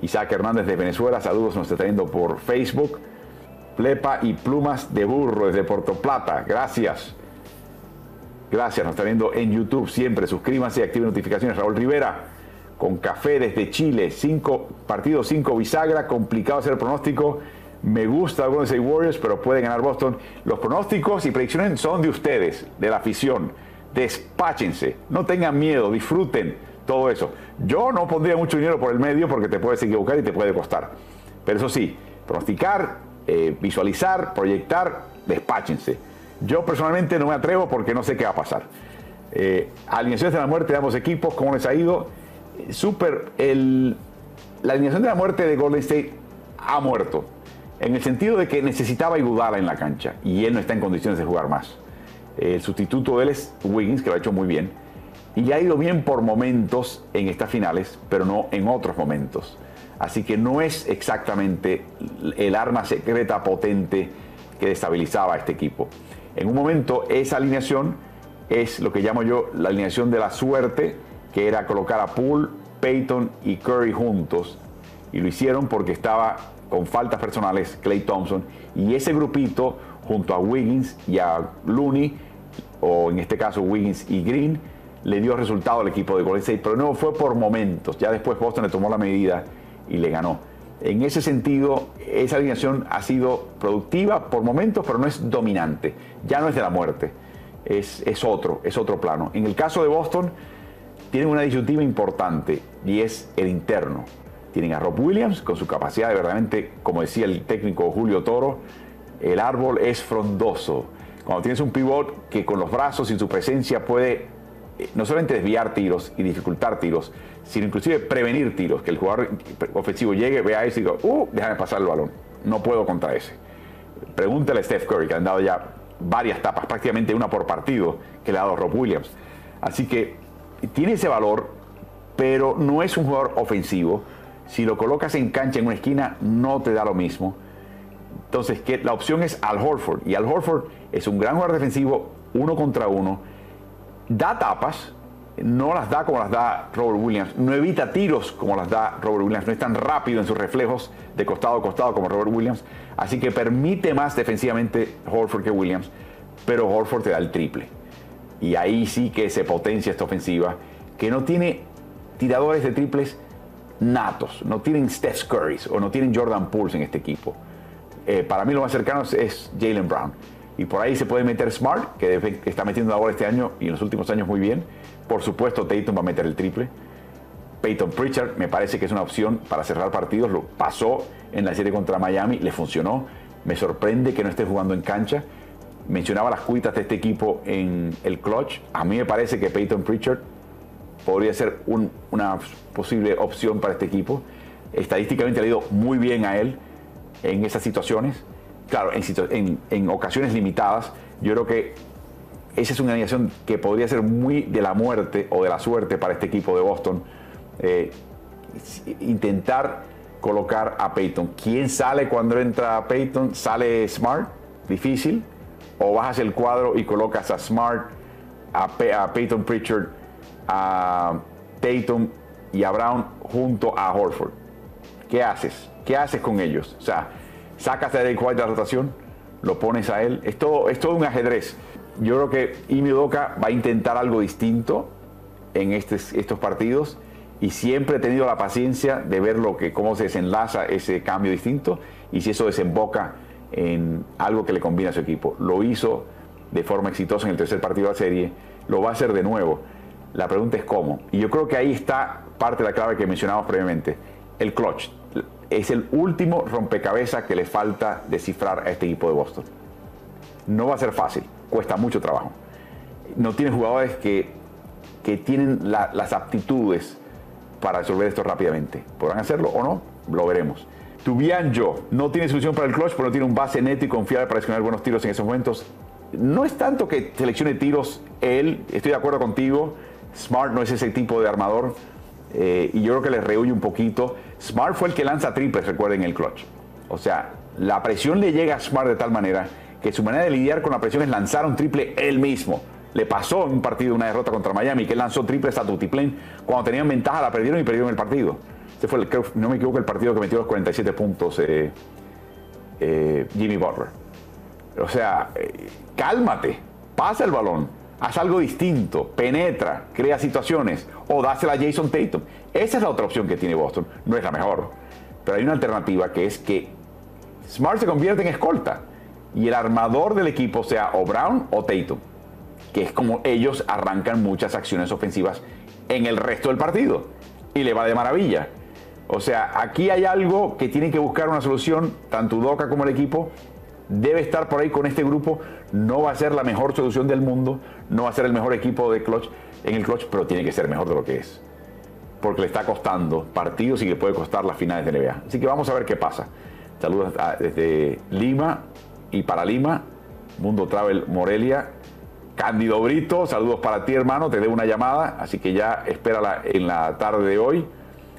Isaac Hernández de Venezuela, saludos, nos está trayendo por Facebook. Plepa y plumas de burro desde Puerto Plata, gracias. Gracias, nos está viendo en YouTube siempre. Suscríbanse y activen notificaciones. Raúl Rivera, con café desde Chile, cinco partidos, cinco bisagra, complicado hacer pronóstico. Me gusta algunos de Warriors, pero puede ganar Boston. Los pronósticos y predicciones son de ustedes, de la afición. Despáchense, no tengan miedo, disfruten todo eso. Yo no pondría mucho dinero por el medio porque te puedes equivocar y te puede costar. Pero eso sí, pronosticar, eh, visualizar, proyectar, despáchense. Yo personalmente no me atrevo porque no sé qué va a pasar. Eh, alineaciones de la muerte de ambos equipos, ¿cómo les ha ido? Súper, la alineación de la muerte de Golden State ha muerto. En el sentido de que necesitaba Iguodala en la cancha y él no está en condiciones de jugar más. El sustituto de él es Wiggins, que lo ha hecho muy bien. Y ha ido bien por momentos en estas finales, pero no en otros momentos. Así que no es exactamente el arma secreta potente que destabilizaba a este equipo. En un momento esa alineación es lo que llamo yo la alineación de la suerte, que era colocar a Poole, Peyton y Curry juntos. Y lo hicieron porque estaba con faltas personales Clay Thompson y ese grupito junto a Wiggins y a Looney, o en este caso Wiggins y Green, le dio resultado al equipo de Golden State, pero no fue por momentos. Ya después Boston le tomó la medida y le ganó. En ese sentido, esa alineación ha sido productiva por momentos, pero no es dominante. Ya no es de la muerte. Es, es otro, es otro plano. En el caso de Boston, tienen una disyuntiva importante y es el interno. Tienen a Rob Williams con su capacidad de verdaderamente, como decía el técnico Julio Toro, el árbol es frondoso. Cuando tienes un pivot que con los brazos y su presencia puede eh, no solamente desviar tiros y dificultar tiros, sino inclusive prevenir tiros, que el jugador ofensivo llegue, vea eso y diga, uh, déjame pasar el balón, no puedo contra ese. Pregúntale a Steph Curry, que han dado ya varias tapas, prácticamente una por partido, que le ha dado Rob Williams. Así que tiene ese valor, pero no es un jugador ofensivo. Si lo colocas en cancha en una esquina, no te da lo mismo. Entonces, que la opción es Al Horford. Y Al Horford es un gran jugador defensivo, uno contra uno. Da tapas, no las da como las da Robert Williams, no evita tiros como las da Robert Williams, no es tan rápido en sus reflejos de costado a costado como Robert Williams, así que permite más defensivamente Horford que Williams, pero Horford te da el triple. Y ahí sí que se potencia esta ofensiva, que no tiene tiradores de triples natos, no tienen Steph Curry o no tienen Jordan Pools en este equipo. Eh, para mí lo más cercano es Jalen Brown. Y por ahí se puede meter Smart, que está metiendo ahora este año y en los últimos años muy bien por supuesto, Tatum va a meter el triple. Peyton Pritchard me parece que es una opción para cerrar partidos. Lo pasó en la serie contra Miami, le funcionó. Me sorprende que no esté jugando en cancha. Mencionaba las cuitas de este equipo en el clutch. A mí me parece que Peyton Pritchard podría ser una posible opción para este equipo. Estadísticamente le ha ido muy bien a él en esas situaciones. Claro, en, en ocasiones limitadas. Yo creo que esa es una alineación que podría ser muy de la muerte o de la suerte para este equipo de Boston. Eh, intentar colocar a Peyton. ¿Quién sale cuando entra Peyton? ¿Sale Smart? Difícil. O bajas el cuadro y colocas a Smart, a, Peyton Pritchard, a Tatum y a Brown junto a Horford. ¿Qué haces? ¿Qué haces con ellos? O sea, sacas a Derek White de la rotación, lo pones a él. Es todo, es todo un ajedrez yo creo que Imi va a intentar algo distinto. en estos partidos y siempre he tenido la paciencia de ver lo que, cómo se desenlaza ese cambio distinto y si eso desemboca en algo que le conviene a su equipo. Lo hizo de forma exitosa en el tercer partido de la serie, lo va a hacer de nuevo. La pregunta es cómo. Y yo creo que ahí está parte de la clave que mencionamos previamente. El clutch es el último rompecabezas que le falta descifrar a este equipo de Boston. No va a ser fácil, cuesta mucho trabajo. No tiene jugadores que, que tienen las aptitudes para resolver esto rápidamente. ¿Podrán hacerlo o no? Lo veremos. Tubian yo no tiene solución para el clutch, pero no tiene un base neto y confiable para escoger buenos tiros en esos momentos. No es tanto que seleccione tiros él, estoy de acuerdo contigo. Smart no es ese tipo de armador eh, y yo creo que le rehuye un poquito. Smart fue el que lanza triples, recuerden, el clutch. O sea, la presión le llega a Smart de tal manera que su manera de lidiar con la presión es lanzar un triple él mismo. Le pasó en un partido una derrota contra Miami, que lanzó triples a Tutiplén. Cuando tenían ventaja la perdieron y perdieron el partido. Este fue, el, no me equivoco, el partido que metió los 47 puntos eh, eh, Jimmy Butler. O sea, eh, cálmate, pasa el balón, haz algo distinto, penetra, crea situaciones o dásela a Jason Tatum. Esa es la otra opción que tiene Boston. No es la mejor, pero hay una alternativa que es que Smart se convierte en escolta y el armador del equipo sea o Brown o Tatum que es como ellos arrancan muchas acciones ofensivas en el resto del partido. Y le va de maravilla. O sea, aquí hay algo que tiene que buscar una solución, tanto Udoca como el equipo. Debe estar por ahí con este grupo. No va a ser la mejor solución del mundo. No va a ser el mejor equipo de clutch en el clutch, pero tiene que ser mejor de lo que es. Porque le está costando partidos y le puede costar las finales de NBA. Así que vamos a ver qué pasa. Saludos desde Lima y para Lima. Mundo Travel Morelia. Cándido Brito, saludos para ti hermano, te debo una llamada, así que ya espérala en la tarde de hoy.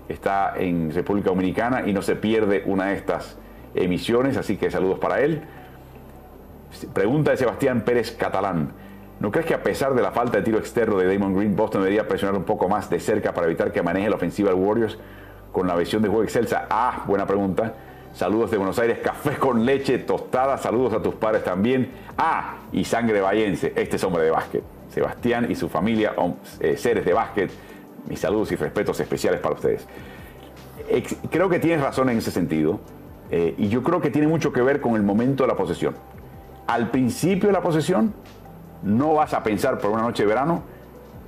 Está en República Dominicana y no se pierde una de estas emisiones, así que saludos para él. Pregunta de Sebastián Pérez Catalán. ¿No crees que a pesar de la falta de tiro externo de Damon Green, Boston debería presionar un poco más de cerca para evitar que maneje la ofensiva de Warriors con la visión de juego excelsa? Ah, buena pregunta. Saludos de Buenos Aires, café con leche tostada. Saludos a tus padres también. Ah, y sangre vallense. Este es hombre de básquet. Sebastián y su familia, eh, seres de básquet. Mis saludos y respetos especiales para ustedes. creo que tienes razón en ese sentido. Eh, y yo creo que tiene mucho que ver con el momento de la posesión. Al principio de la posesión, no vas a pensar por una noche de verano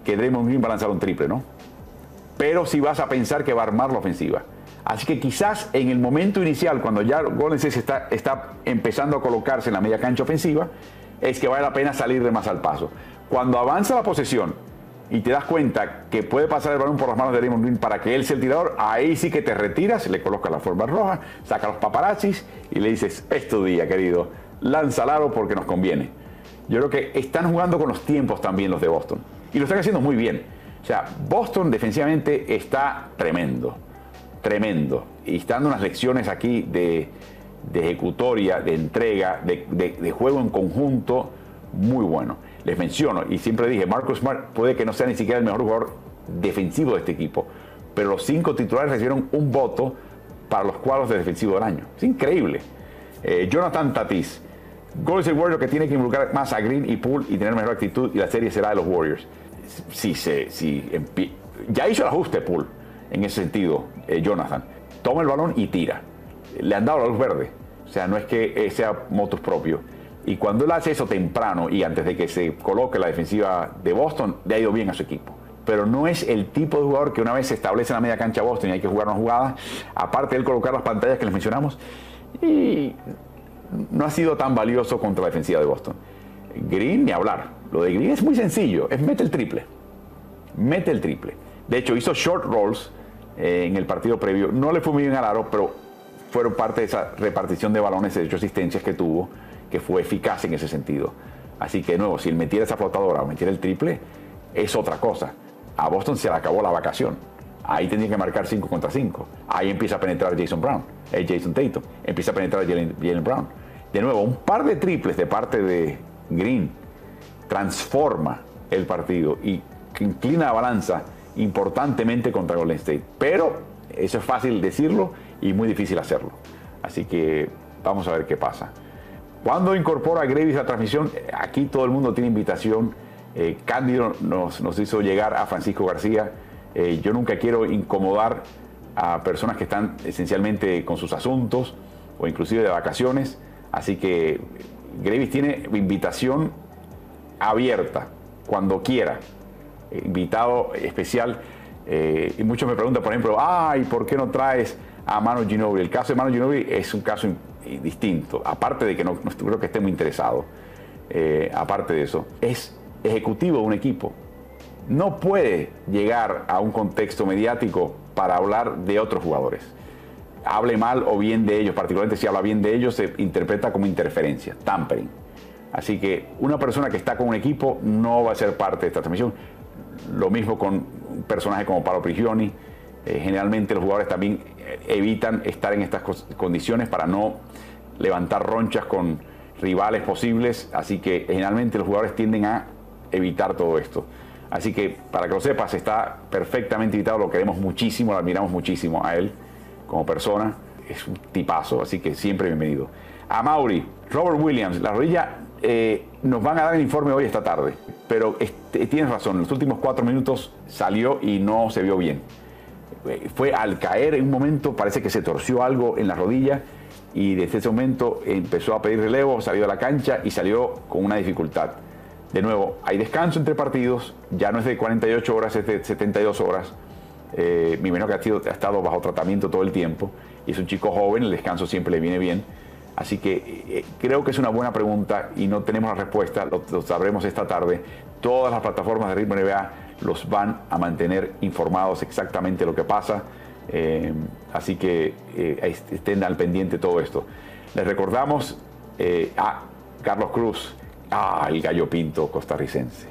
que Draymond Green va a lanzar un triple, ¿no? Pero sí vas a pensar que va a armar la ofensiva Así que quizás en el momento inicial, cuando ya Golden State está, está empezando a colocarse en la media cancha ofensiva, es que vale la pena salir de más al paso. Cuando avanza la posesión y te das cuenta que puede pasar el balón por las manos de Raymond para que él sea el tirador, ahí sí que te retiras, le colocas la forma roja, saca los paparazzis y le dices, es día, querido, lanza porque nos conviene. Yo creo que están jugando con los tiempos también los de Boston. Y lo están haciendo muy bien. O sea, Boston defensivamente está tremendo tremendo. Y están dando unas lecciones aquí de, ejecutoria, de entrega, de, juego en conjunto, muy bueno. Les menciono, y siempre dije, Marcus Smart puede que no sea ni siquiera el mejor jugador defensivo de este equipo, pero los cinco titulares recibieron un voto para los cuadros de defensivo del año. Es increíble. Eh, Jonathan Tatis. Golden State Warriors que tiene que involucrar más a Green y Poole y tener mejor actitud y la serie será de los Warriors. Si, se, si, ya hizo el ajuste Poole en ese sentido, eh, Jonathan. Toma el balón y tira. Le han dado la luz verde. O sea, no es que sea motus propio. Y cuando él hace eso temprano y antes de que se coloque la defensiva de Boston, le ha ido bien a su equipo. Pero no es el tipo de jugador que una vez se establece en la media cancha Boston y hay que jugar una jugada, aparte de él colocar las pantallas que les mencionamos, y no ha sido tan valioso contra la defensiva de Boston. Green, ni hablar. Lo de Green es muy sencillo, es mete el triple. Mete el triple. De hecho, hizo short rolls eh, en el partido previo. No le fue muy bien al aro, pero fueron parte de esa repartición de balones de hecho asistencias que tuvo, que fue eficaz en ese sentido. Así que, de nuevo, si él metiera esa flotadora o metiera el triple, es otra cosa. A Boston se le acabó la vacación. Ahí tenía que marcar 5 contra 5. Ahí empieza a penetrar Jason Brown, Jason Tatum. Empieza a penetrar Jalen Brown. De nuevo, un par de triples de parte de Green transforma el partido y inclina la balanza importantemente contra Golden State. Pero eso es fácil decirlo y muy difícil hacerlo. Así que vamos a ver qué pasa. Cuando incorpora Gravis a la transmisión, aquí todo el mundo tiene invitación Eh, Cándido nos, nos, hizo llegar a Francisco García. Eh, yo nunca quiero incomodar a personas que están esencialmente con sus asuntos o inclusive de vacaciones. Así que Grevis tiene invitación abierta cuando quiera. Invitado especial. Eh, y muchos me preguntan, por ejemplo, ay, ¿por qué no traes a Manu Ginobili? El caso de Manu Ginobili es un caso distinto, aparte de que no, creo que esté muy interesado. Eh, aparte de eso, es ejecutivo de un equipo. No puede llegar a un contexto mediático para hablar de otros jugadores. Hable mal o bien de ellos, particularmente si habla bien de ellos, se interpreta como interferencia, tampering. Así que una persona que está con un equipo no va a ser parte de esta transmisión. Lo mismo con un personaje como Pablo Prigioni. Eh, generalmente los jugadores también evitan estar en estas condiciones para no levantar ronchas con rivales posibles. Así que generalmente los jugadores tienden a evitar todo esto. Así que para que lo sepas, está perfectamente invitado, lo queremos muchísimo, lo admiramos muchísimo a él como persona. Es un tipazo, así que siempre bienvenido. A Mauri, Robert Williams, la rodilla eh, nos van a dar el informe hoy esta tarde, pero este, tienes razón, en los últimos cuatro minutos salió y no se vio bien. Eh, fue al caer en un momento, parece que se torció algo en la rodilla y desde ese momento empezó a pedir relevo, salió a la cancha y salió con una dificultad. De nuevo, hay descanso entre partidos, ya no es de 48 horas, es de 72 horas. Eh, mi menor que ha estado bajo tratamiento todo el tiempo y es un chico joven, el descanso siempre le viene bien Así que eh, creo que es una buena pregunta y no tenemos la respuesta, lo, sabremos esta tarde. Todas las plataformas de Ritmo NBA los van a mantener informados exactamente lo que pasa. Eh, así que eh, estén al pendiente todo esto. Les recordamos a Carlos Cruz, a el gallo pinto costarricense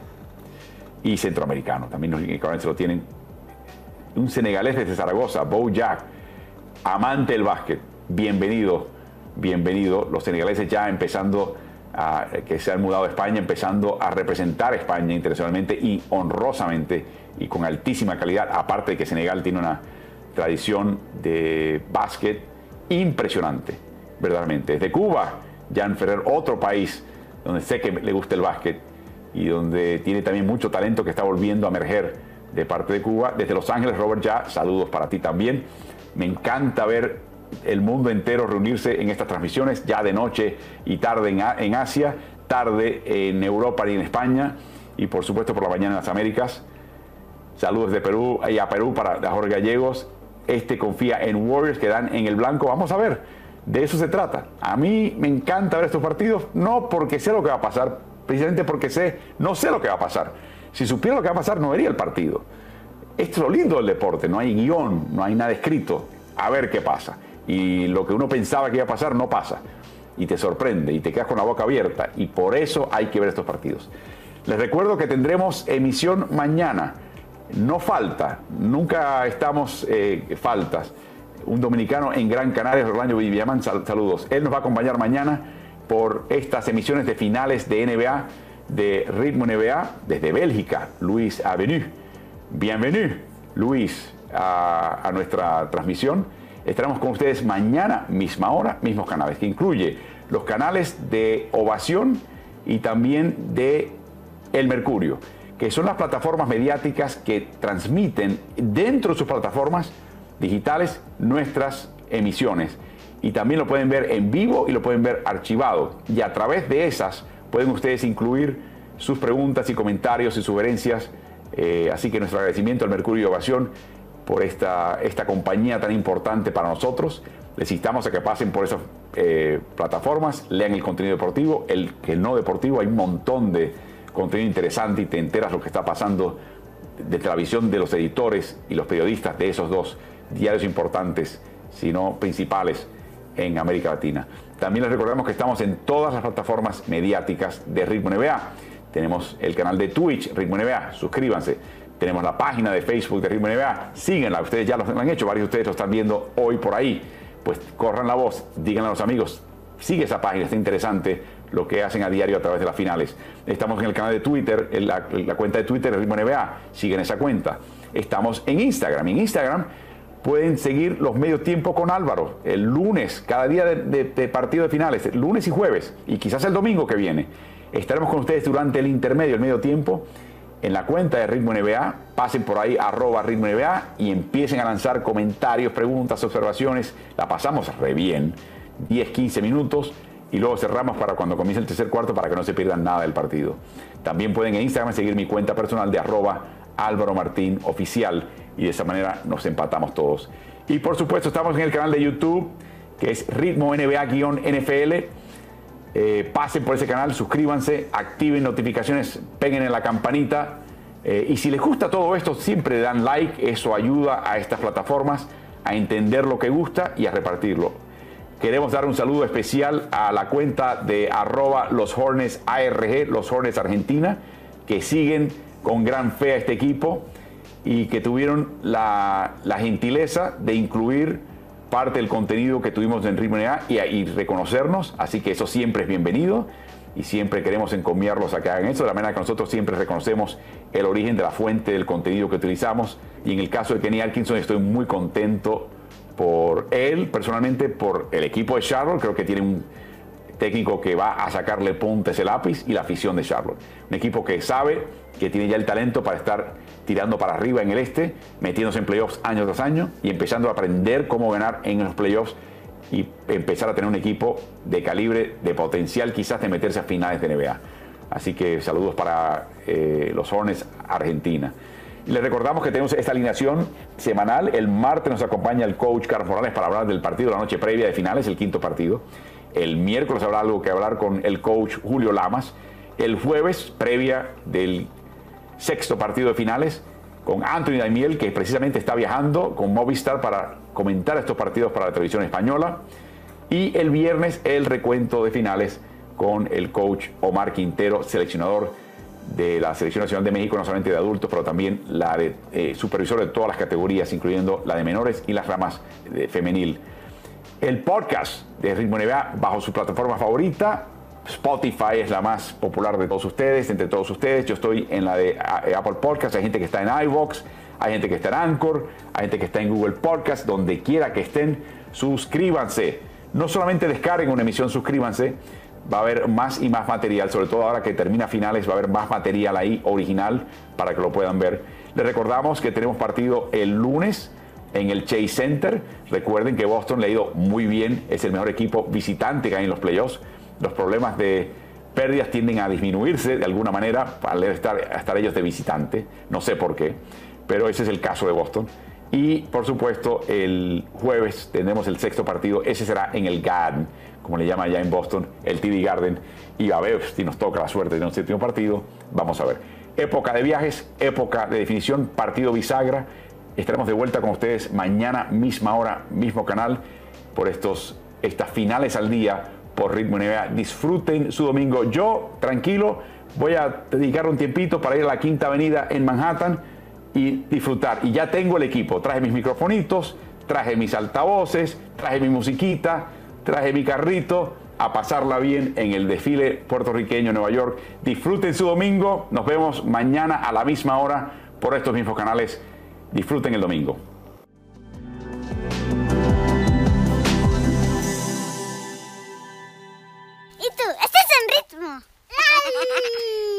y centroamericano. También los lo tienen. Un senegalés desde Zaragoza, Bo Jack, amante del básquet. Bienvenido bienvenido. Los senegaleses ya empezando a, que se han mudado a España, empezando a representar a España internacionalmente y honrosamente y con altísima calidad, aparte de que Senegal tiene una tradición de básquet impresionante, verdaderamente. Desde Cuba, Jan Ferrer, otro país donde sé que le gusta el básquet y donde tiene también mucho talento que está volviendo a emerger de parte de Cuba. Desde Los Ángeles, Robert, ya saludos para ti también. Me encanta ver el mundo entero reunirse en estas transmisiones, ya de noche y tarde en, Asia, tarde en Europa y en España, y por supuesto por la mañana en las Américas. Saludos de Perú y a Perú para Jorge Gallegos. Este confía en Warriors que dan en el blanco. Vamos a ver, de eso se trata. A mí me encanta ver estos partidos, no porque sé lo que va a pasar, precisamente porque sé, no sé lo que va a pasar. Si supiera lo que va a pasar, no vería el partido. Esto es lo lindo del deporte, no hay guion, no hay nada escrito. A ver qué pasa y lo que uno pensaba que iba a pasar no pasa. Y te sorprende y te quedas con la boca abierta. Y por eso hay que ver estos partidos. Les recuerdo que tendremos emisión mañana. No falta, nunca estamos eh, faltas. Un dominicano en Gran Canaria, Orlando Villamán, saludos. Él nos va a acompañar mañana por estas emisiones de finales de NBA, de Ritmo NBA, desde Bélgica, Luis Avenue. Bienvenido, Luis, a nuestra transmisión. Estaremos con ustedes mañana, misma hora, mismos canales, que incluye los canales de Ovación y también de El Mercurio, que son las plataformas mediáticas que transmiten dentro de sus plataformas digitales nuestras emisiones. Y también lo pueden ver en vivo y lo pueden ver archivado. Y a través de esas pueden ustedes incluir sus preguntas y comentarios y sugerencias. Eh, así que nuestro agradecimiento al Mercurio y Ovación por esta, esta compañía tan importante para nosotros. Les instamos a que pasen por esas eh, plataformas, lean el contenido deportivo, el que no deportivo, hay un montón de contenido interesante y te enteras lo que está pasando desde la visión de los editores y los periodistas de esos dos diarios importantes, si no principales, en América Latina. También les recordamos que estamos en todas las plataformas mediáticas de Ritmo NBA. Tenemos el canal de Twitch, Ritmo NBA, suscríbanse tenemos la página de Facebook de Ritmo NBA. Síguenla, ustedes ya lo han hecho, varios de ustedes lo están viendo hoy por ahí. Pues corran la voz, díganle a los amigos, sigue esa página, está interesante lo que hacen a diario a través de las finales. Estamos en el canal de Twitter, la, cuenta de Twitter de Ritmo NBA, siguen esa cuenta. Estamos en Instagram, en Instagram pueden seguir los medios tiempo con Álvaro, el lunes, cada día de partido de finales, lunes y jueves, y quizás el domingo que viene Estaremos con ustedes durante el intermedio, el medio tiempo, en la cuenta de Ritmo NBA. Pasen por ahí, arroba Ritmo NBA, y empiecen a lanzar comentarios, preguntas, observaciones. La pasamos re bien, 10, 15 minutos, y luego cerramos para cuando comience el tercer cuarto para que no se pierdan nada del partido. También pueden en Instagram seguir mi cuenta personal de arroba Álvaro Martín Oficial, y de esa manera nos empatamos todos. Y por supuesto estamos en el canal de YouTube, que es Ritmo NBA-NFL eh, pasen por ese canal, suscríbanse, activen notificaciones, peguen en la campanita. Eh, y si les gusta todo esto, siempre dan like, eso ayuda a estas plataformas a entender lo que gusta y a repartirlo. Queremos dar un saludo especial a la cuenta de arroba los Hornets ARG, los Hornets Argentina, que siguen con gran fe a este equipo y que tuvieron la, la gentileza de incluir parte del contenido que tuvimos en Ritmo y, y reconocernos, así que eso siempre es bienvenido y siempre queremos encomiarlos a que hagan eso, de la manera que nosotros siempre reconocemos el origen de la fuente del contenido que utilizamos y en el caso de Kenny Atkinson estoy muy contento por él, personalmente por el equipo de Charlotte, creo que tiene un técnico que va a sacarle punta ese lápiz y la afición de Charlotte. Un equipo que sabe que tiene ya el talento para estar tirando para arriba en el este, metiéndose en playoffs año tras año y empezando a aprender cómo ganar en los playoffs y empezar a tener un equipo de calibre, de potencial quizás de meterse a finales de NBA. Así que saludos para eh, los Hornets Argentina. Les recordamos que tenemos esta alineación semanal. El martes nos acompaña el coach Carlos Morales para hablar del partido la noche previa de finales, el quinto partido. El miércoles habrá algo que hablar con el coach Julio Lamas. El jueves, previa del sexto partido de finales, con Anthony Daimiel, que precisamente está viajando con Movistar para comentar estos partidos para la televisión española. Y el viernes, el recuento de finales con el coach Omar Quintero, seleccionador de la Selección Nacional de México, no solamente de adultos, pero también la de eh, supervisor de todas las categorías, incluyendo la de menores y las ramas de femenil. El podcast de Ritmo NBA bajo su plataforma favorita. Spotify es la más popular de todos ustedes, entre todos ustedes. Yo estoy en la de eh, Apple Podcast, hay gente que está en iVoox, hay gente que está en Anchor, hay gente que está en Google Podcast, donde quiera que estén, suscríbanse. No solamente descarguen una emisión, suscríbanse, va a haber más y más material, sobre todo ahora que termina finales, va a haber más material ahí original para que lo puedan ver. Les recordamos que tenemos partido el lunes en el Chase Center. Recuerden que Boston le ha ido muy bien, es el mejor equipo visitante que hay en los playoffs. Los problemas de pérdidas tienden a disminuirse de alguna manera al estar, estar ellos de visitante, no sé por qué, pero ese es el caso de Boston. Y por supuesto, el jueves tendremos el sexto partido, ese será en el Garden, como le llama allá en Boston, el TD Garden. Y a ver si nos toca la suerte de un séptimo partido, vamos a ver. Época de viajes, época de definición, partido bisagra. Estaremos de vuelta con ustedes mañana, misma hora, mismo canal, por estos, estas finales al día por Ritmo NBA. Disfruten su domingo. Yo, tranquilo, voy a dedicar un tiempito para ir a la Quinta Avenida en Manhattan y disfrutar. Y ya tengo el equipo. Traje mis microfonitos, traje mis altavoces, traje mi musiquita, traje mi carrito a pasarla bien en el desfile puertorriqueño en Nueva York. Disfruten su domingo. Nos vemos mañana a la misma hora por estos mismos canales. Disfruten el domingo. Bye.